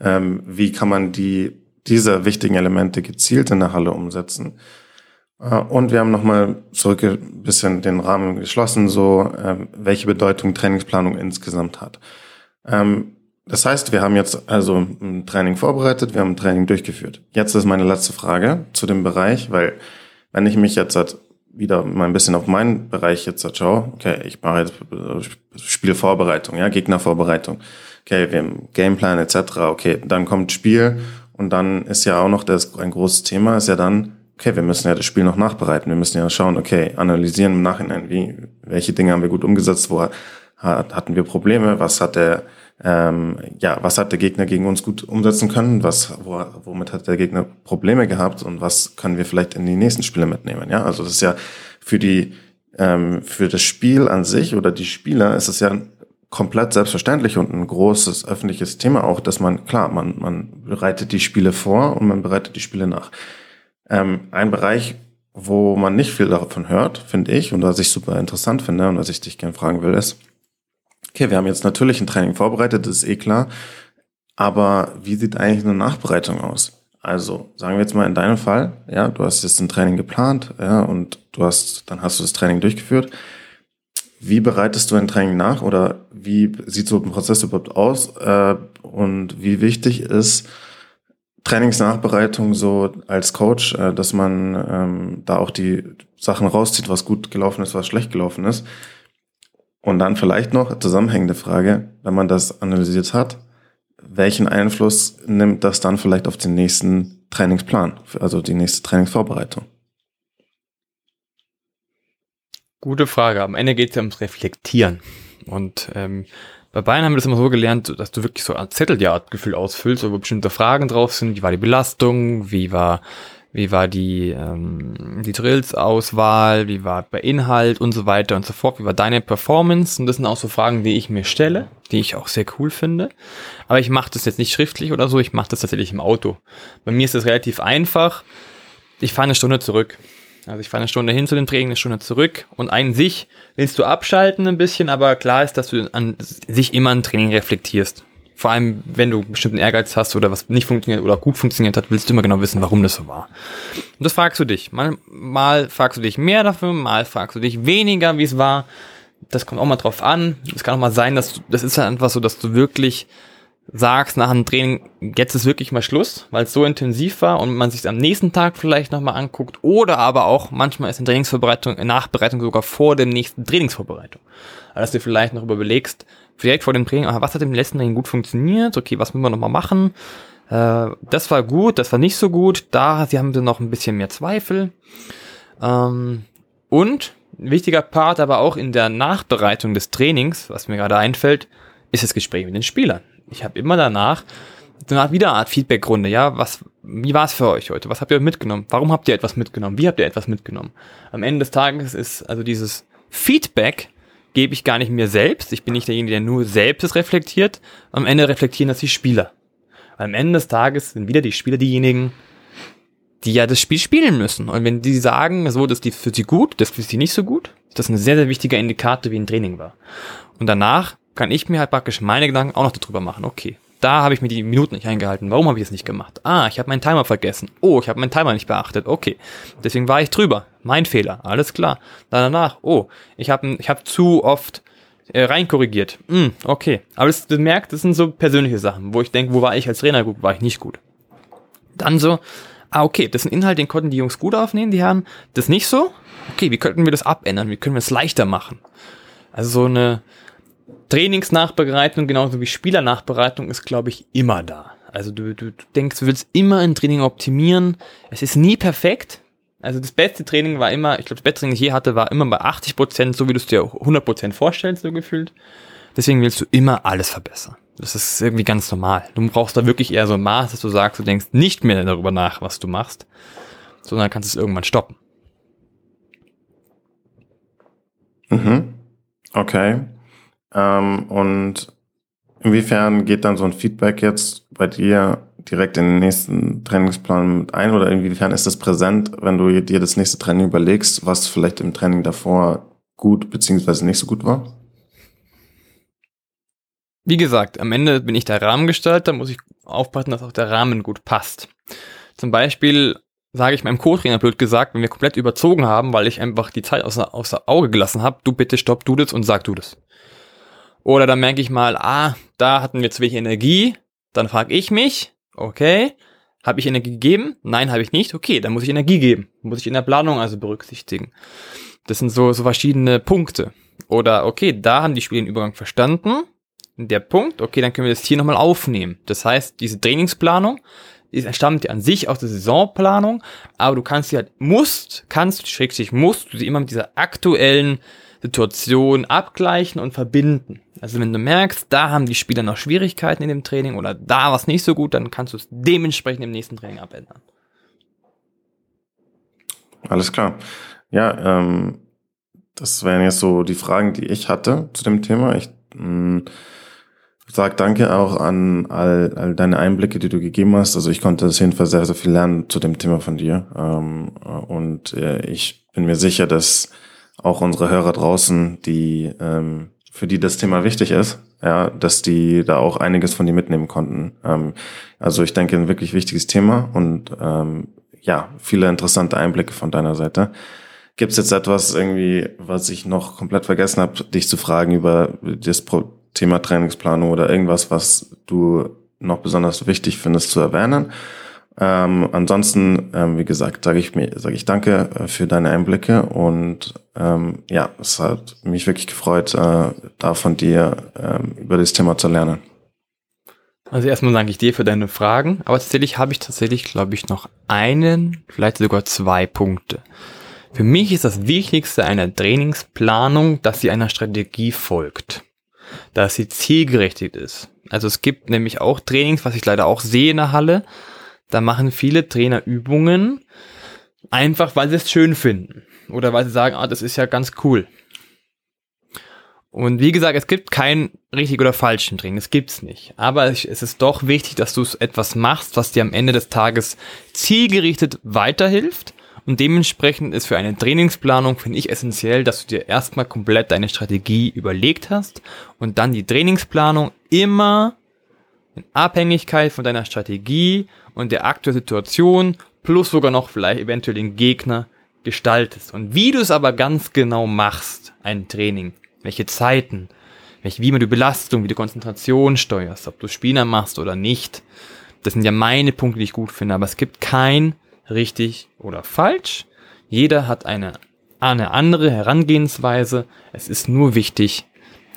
Ähm, wie kann man die, diese wichtigen Elemente gezielt in der Halle umsetzen? Äh, und wir haben nochmal zurück ein bisschen den Rahmen geschlossen, so äh, welche Bedeutung Trainingsplanung insgesamt hat. Ähm, das heißt, wir haben jetzt also ein Training vorbereitet, wir haben ein Training durchgeführt. Jetzt ist meine letzte Frage zu dem Bereich, weil wenn ich mich jetzt wieder mal ein bisschen auf meinen Bereich jetzt schaue, okay, ich mache jetzt Spielvorbereitung, ja, Gegnervorbereitung, okay, wir haben Gameplan etc., okay, dann kommt Spiel und dann ist ja auch noch das ein großes Thema, ist ja dann, okay, wir müssen ja das Spiel noch nachbereiten, wir müssen ja schauen, okay, analysieren im Nachhinein, wie, welche Dinge haben wir gut umgesetzt, wo hatten wir Probleme, was hat der ähm, ja, was hat der Gegner gegen uns gut umsetzen können, was, wo, womit hat der Gegner Probleme gehabt und was können wir vielleicht in die nächsten Spiele mitnehmen. Ja, also das ist ja für die, ähm, für das Spiel an sich oder die Spieler ist es ja komplett selbstverständlich und ein großes öffentliches Thema auch, dass man, klar, man, man bereitet die Spiele vor und man bereitet die Spiele nach. Ähm, ein Bereich, wo man nicht viel davon hört, finde ich, und was ich super interessant finde und was ich dich gerne fragen will, ist, okay, wir haben jetzt natürlich ein Training vorbereitet, das ist eh klar. Aber wie sieht eigentlich eine Nachbereitung aus? Also, sagen wir jetzt mal in deinem Fall, ja, du hast jetzt ein Training geplant, ja, und du hast, dann hast du das Training durchgeführt. wie bereitest du ein Training nach oder wie sieht so ein Prozess überhaupt aus äh, und wie wichtig ist Trainingsnachbereitung so als Coach, äh, dass man ähm, da auch die Sachen rauszieht, was gut gelaufen ist, was schlecht gelaufen ist. Und dann vielleicht noch zusammenhängende Frage, wenn man das analysiert hat, welchen Einfluss nimmt das dann vielleicht auf den nächsten Trainingsplan, also die nächste Trainingsvorbereitung? Gute Frage. Am Ende geht es ja ums Reflektieren. Und ähm, bei Bayern haben wir das immer so gelernt, dass du wirklich so ein Zetteljahrgefühl ausfüllst, wo bestimmte Fragen drauf sind. Wie war die Belastung? Wie war, wie war die, ähm, die Drills-Auswahl? Wie war bei Inhalt und so weiter und so fort? Wie war deine Performance? Und das sind auch so Fragen, die ich mir stelle, die ich auch sehr cool finde. Aber ich mache das jetzt nicht schriftlich oder so, ich mache das tatsächlich im Auto. Bei mir ist das relativ einfach. Ich fahre eine Stunde zurück. Also ich fahre eine Stunde hin zu dem Training, eine Stunde zurück und ein sich willst du abschalten ein bisschen, aber klar ist, dass du an sich immer ein Training reflektierst. Vor allem, wenn du bestimmten Ehrgeiz hast oder was nicht funktioniert oder gut funktioniert hat, willst du immer genau wissen, warum das so war. Und das fragst du dich. Mal, mal fragst du dich mehr dafür, mal fragst du dich weniger, wie es war. Das kommt auch mal drauf an. Es kann auch mal sein, dass du, das ist halt einfach so, dass du wirklich sagst nach dem Training, jetzt ist wirklich mal Schluss, weil es so intensiv war und man sich am nächsten Tag vielleicht nochmal anguckt oder aber auch manchmal ist eine Trainingsvorbereitung, eine Nachbereitung sogar vor der nächsten Trainingsvorbereitung. Also dass du vielleicht noch überlegst, direkt vor dem Training, ah, was hat im letzten Training gut funktioniert, okay, was müssen wir nochmal machen, äh, das war gut, das war nicht so gut, da sie haben sie noch ein bisschen mehr Zweifel. Ähm, und wichtiger Part aber auch in der Nachbereitung des Trainings, was mir gerade einfällt, ist das Gespräch mit den Spielern ich habe immer danach danach wieder eine Art Feedbackrunde. Ja, was, wie war es für euch heute? Was habt ihr mitgenommen? Warum habt ihr etwas mitgenommen? Wie habt ihr etwas mitgenommen? Am Ende des Tages ist also dieses Feedback gebe ich gar nicht mir selbst. Ich bin nicht derjenige, der nur selbst es reflektiert. Am Ende reflektieren das die Spieler. Am Ende des Tages sind wieder die Spieler diejenigen, die ja das Spiel spielen müssen. Und wenn die sagen, so, das ist für sie gut, das ist für sie nicht so gut, ist das ein sehr, sehr wichtiger Indikator, wie ein Training war. Und danach kann ich mir halt praktisch meine Gedanken auch noch darüber machen. Okay, da habe ich mir die Minuten nicht eingehalten. Warum habe ich es nicht gemacht? Ah, ich habe meinen Timer vergessen. Oh, ich habe meinen Timer nicht beachtet. Okay, deswegen war ich drüber. Mein Fehler. Alles klar. Danach, oh, ich habe ich hab zu oft äh, reinkorrigiert. Mm, okay, aber das, du merkst, das sind so persönliche Sachen, wo ich denke, wo war ich als Trainer gut, war ich nicht gut. Dann so, ah, okay, das ist ein Inhalt, den konnten die Jungs gut aufnehmen, die Herren. Das nicht so? Okay, wie könnten wir das abändern? Wie können wir es leichter machen? Also so eine, Trainingsnachbereitung genauso wie Spielernachbereitung ist, glaube ich, immer da. Also du, du, du denkst, du willst immer ein Training optimieren. Es ist nie perfekt. Also das beste Training war immer, ich glaube, das beste Training, das ich je hatte, war immer bei 80 Prozent, so wie du es dir 100 Prozent vorstellst, so gefühlt. Deswegen willst du immer alles verbessern. Das ist irgendwie ganz normal. Du brauchst da wirklich eher so ein Maß, dass du sagst, du denkst nicht mehr darüber nach, was du machst, sondern kannst es irgendwann stoppen. Mhm. Okay. Ähm, und inwiefern geht dann so ein Feedback jetzt bei dir direkt in den nächsten Trainingsplan mit ein oder inwiefern ist das präsent, wenn du dir das nächste Training überlegst, was vielleicht im Training davor gut beziehungsweise nicht so gut war? Wie gesagt, am Ende bin ich der Rahmengestalter, muss ich aufpassen, dass auch der Rahmen gut passt. Zum Beispiel sage ich meinem Co-Trainer blöd gesagt, wenn wir komplett überzogen haben, weil ich einfach die Zeit außer, außer Auge gelassen habe, du bitte stopp, du das und sag du das. Oder dann merke ich mal, ah, da hatten wir zu wenig Energie. Dann frage ich mich, okay, habe ich Energie gegeben? Nein, habe ich nicht. Okay, dann muss ich Energie geben. Muss ich in der Planung also berücksichtigen. Das sind so, so verschiedene Punkte. Oder okay, da haben die Spieler den Übergang verstanden. Der Punkt, okay, dann können wir das hier nochmal aufnehmen. Das heißt, diese Trainingsplanung ist, stammt ja an sich aus der Saisonplanung, aber du kannst sie halt, musst, kannst, schrägstrich musst du sie immer mit dieser aktuellen Situation abgleichen und verbinden. Also wenn du merkst, da haben die Spieler noch Schwierigkeiten in dem Training oder da war es nicht so gut, dann kannst du es dementsprechend im nächsten Training abändern. Alles klar. Ja, ähm, das wären jetzt so die Fragen, die ich hatte zu dem Thema. Ich mh, mm, sag danke auch an all, all deine Einblicke, die du gegeben hast. Also ich konnte auf jeden Fall sehr, sehr viel lernen zu dem Thema von dir. Ähm, und äh, ich bin mir sicher, dass auch unsere Hörer draußen, die ähm, für die das Thema wichtig ist, ja, dass die da auch einiges von dir mitnehmen konnten. Ähm, also ich denke, ein wirklich wichtiges Thema und ähm, ja, viele interessante Einblicke von deiner Seite. Gibt es jetzt etwas irgendwie, was ich noch komplett vergessen habe, dich zu fragen über das Thema Trainingsplanung oder irgendwas, was du noch besonders wichtig findest zu erwähnen? Ähm, ansonsten, ähm, wie gesagt, sage ich mir, sage ich danke äh, für deine Einblicke und ähm, ja, es hat mich wirklich gefreut, äh, da von dir ähm, über das Thema zu lernen. Also erstmal danke ich dir für deine Fragen, aber tatsächlich habe ich tatsächlich, glaube ich, noch einen, vielleicht sogar zwei Punkte. Für mich ist das Wichtigste einer Trainingsplanung, dass sie einer Strategie folgt, dass sie zielgerichtet ist. Also es gibt nämlich auch Trainings, was ich leider auch sehe in der Halle, da machen viele Trainer Übungen, einfach weil sie es schön finden. Oder weil sie sagen, ah, das ist ja ganz cool. Und wie gesagt, es gibt kein richtig oder falschen Training, das gibt's nicht. Aber es ist doch wichtig, dass du etwas machst, was dir am Ende des Tages zielgerichtet weiterhilft. Und dementsprechend ist für eine Trainingsplanung, finde ich, essentiell, dass du dir erstmal komplett deine Strategie überlegt hast und dann die Trainingsplanung immer in Abhängigkeit von deiner Strategie und der aktuellen Situation plus sogar noch vielleicht eventuell den Gegner gestaltest. Und wie du es aber ganz genau machst, ein Training, welche Zeiten, welche, wie man die Belastung, wie die Konzentration steuerst, ob du Spieler machst oder nicht, das sind ja meine Punkte, die ich gut finde, aber es gibt kein richtig oder falsch. Jeder hat eine, eine andere Herangehensweise. Es ist nur wichtig,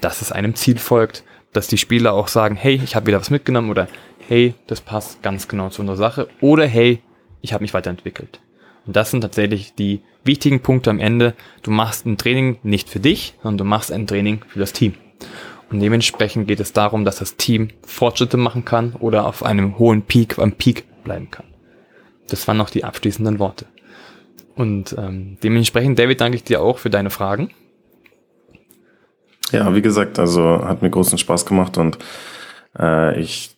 dass es einem Ziel folgt, dass die Spieler auch sagen, hey, ich habe wieder was mitgenommen oder hey, das passt ganz genau zu unserer Sache oder hey, ich habe mich weiterentwickelt. Und das sind tatsächlich die wichtigen Punkte am Ende. Du machst ein Training nicht für dich, sondern du machst ein Training für das Team. Und dementsprechend geht es darum, dass das Team Fortschritte machen kann oder auf einem hohen Peak, am Peak bleiben kann. Das waren noch die abschließenden Worte. Und ähm, dementsprechend, David, danke ich dir auch für deine Fragen. Ja, wie gesagt, also hat mir großen Spaß gemacht und äh, ich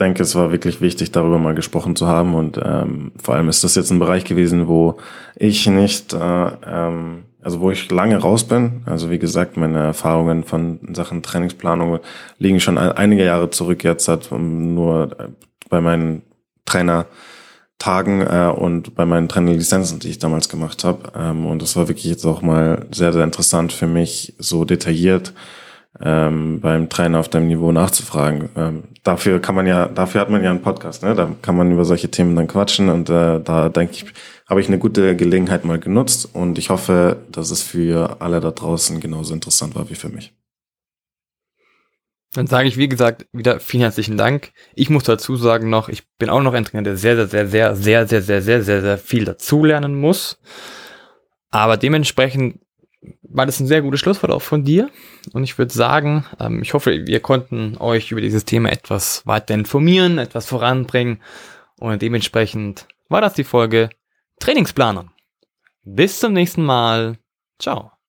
denke, es war wirklich wichtig, darüber mal gesprochen zu haben. Und ähm, vor allem ist das jetzt ein Bereich gewesen, wo ich nicht, äh, ähm, also wo ich lange raus bin. Also wie gesagt, meine Erfahrungen von Sachen Trainingsplanung liegen schon einige Jahre zurück. Jetzt hat nur äh, bei meinen Trainertagen äh, und bei meinen Trainerlizenzen, die ich damals gemacht habe. Ähm, und das war wirklich jetzt auch mal sehr, sehr interessant für mich, so detailliert ähm, beim Trainer auf deinem Niveau nachzufragen. Ähm, dafür kann man ja, dafür hat man ja einen Podcast, ne? Da kann man über solche Themen dann quatschen und äh, da denke ich, habe ich eine gute Gelegenheit mal genutzt und ich hoffe, dass es für alle da draußen genauso interessant war wie für mich. Dann sage ich, wie gesagt, wieder vielen herzlichen Dank. Ich muss dazu sagen noch, ich bin auch noch ein Trainer, der sehr, sehr, sehr, sehr, sehr, sehr, sehr, sehr, sehr, sehr viel dazulernen muss. Aber dementsprechend war das ein sehr gutes Schlusswort auch von dir. Und ich würde sagen, ähm, ich hoffe, wir konnten euch über dieses Thema etwas weiter informieren, etwas voranbringen. Und dementsprechend war das die Folge Trainingsplanung. Bis zum nächsten Mal. Ciao.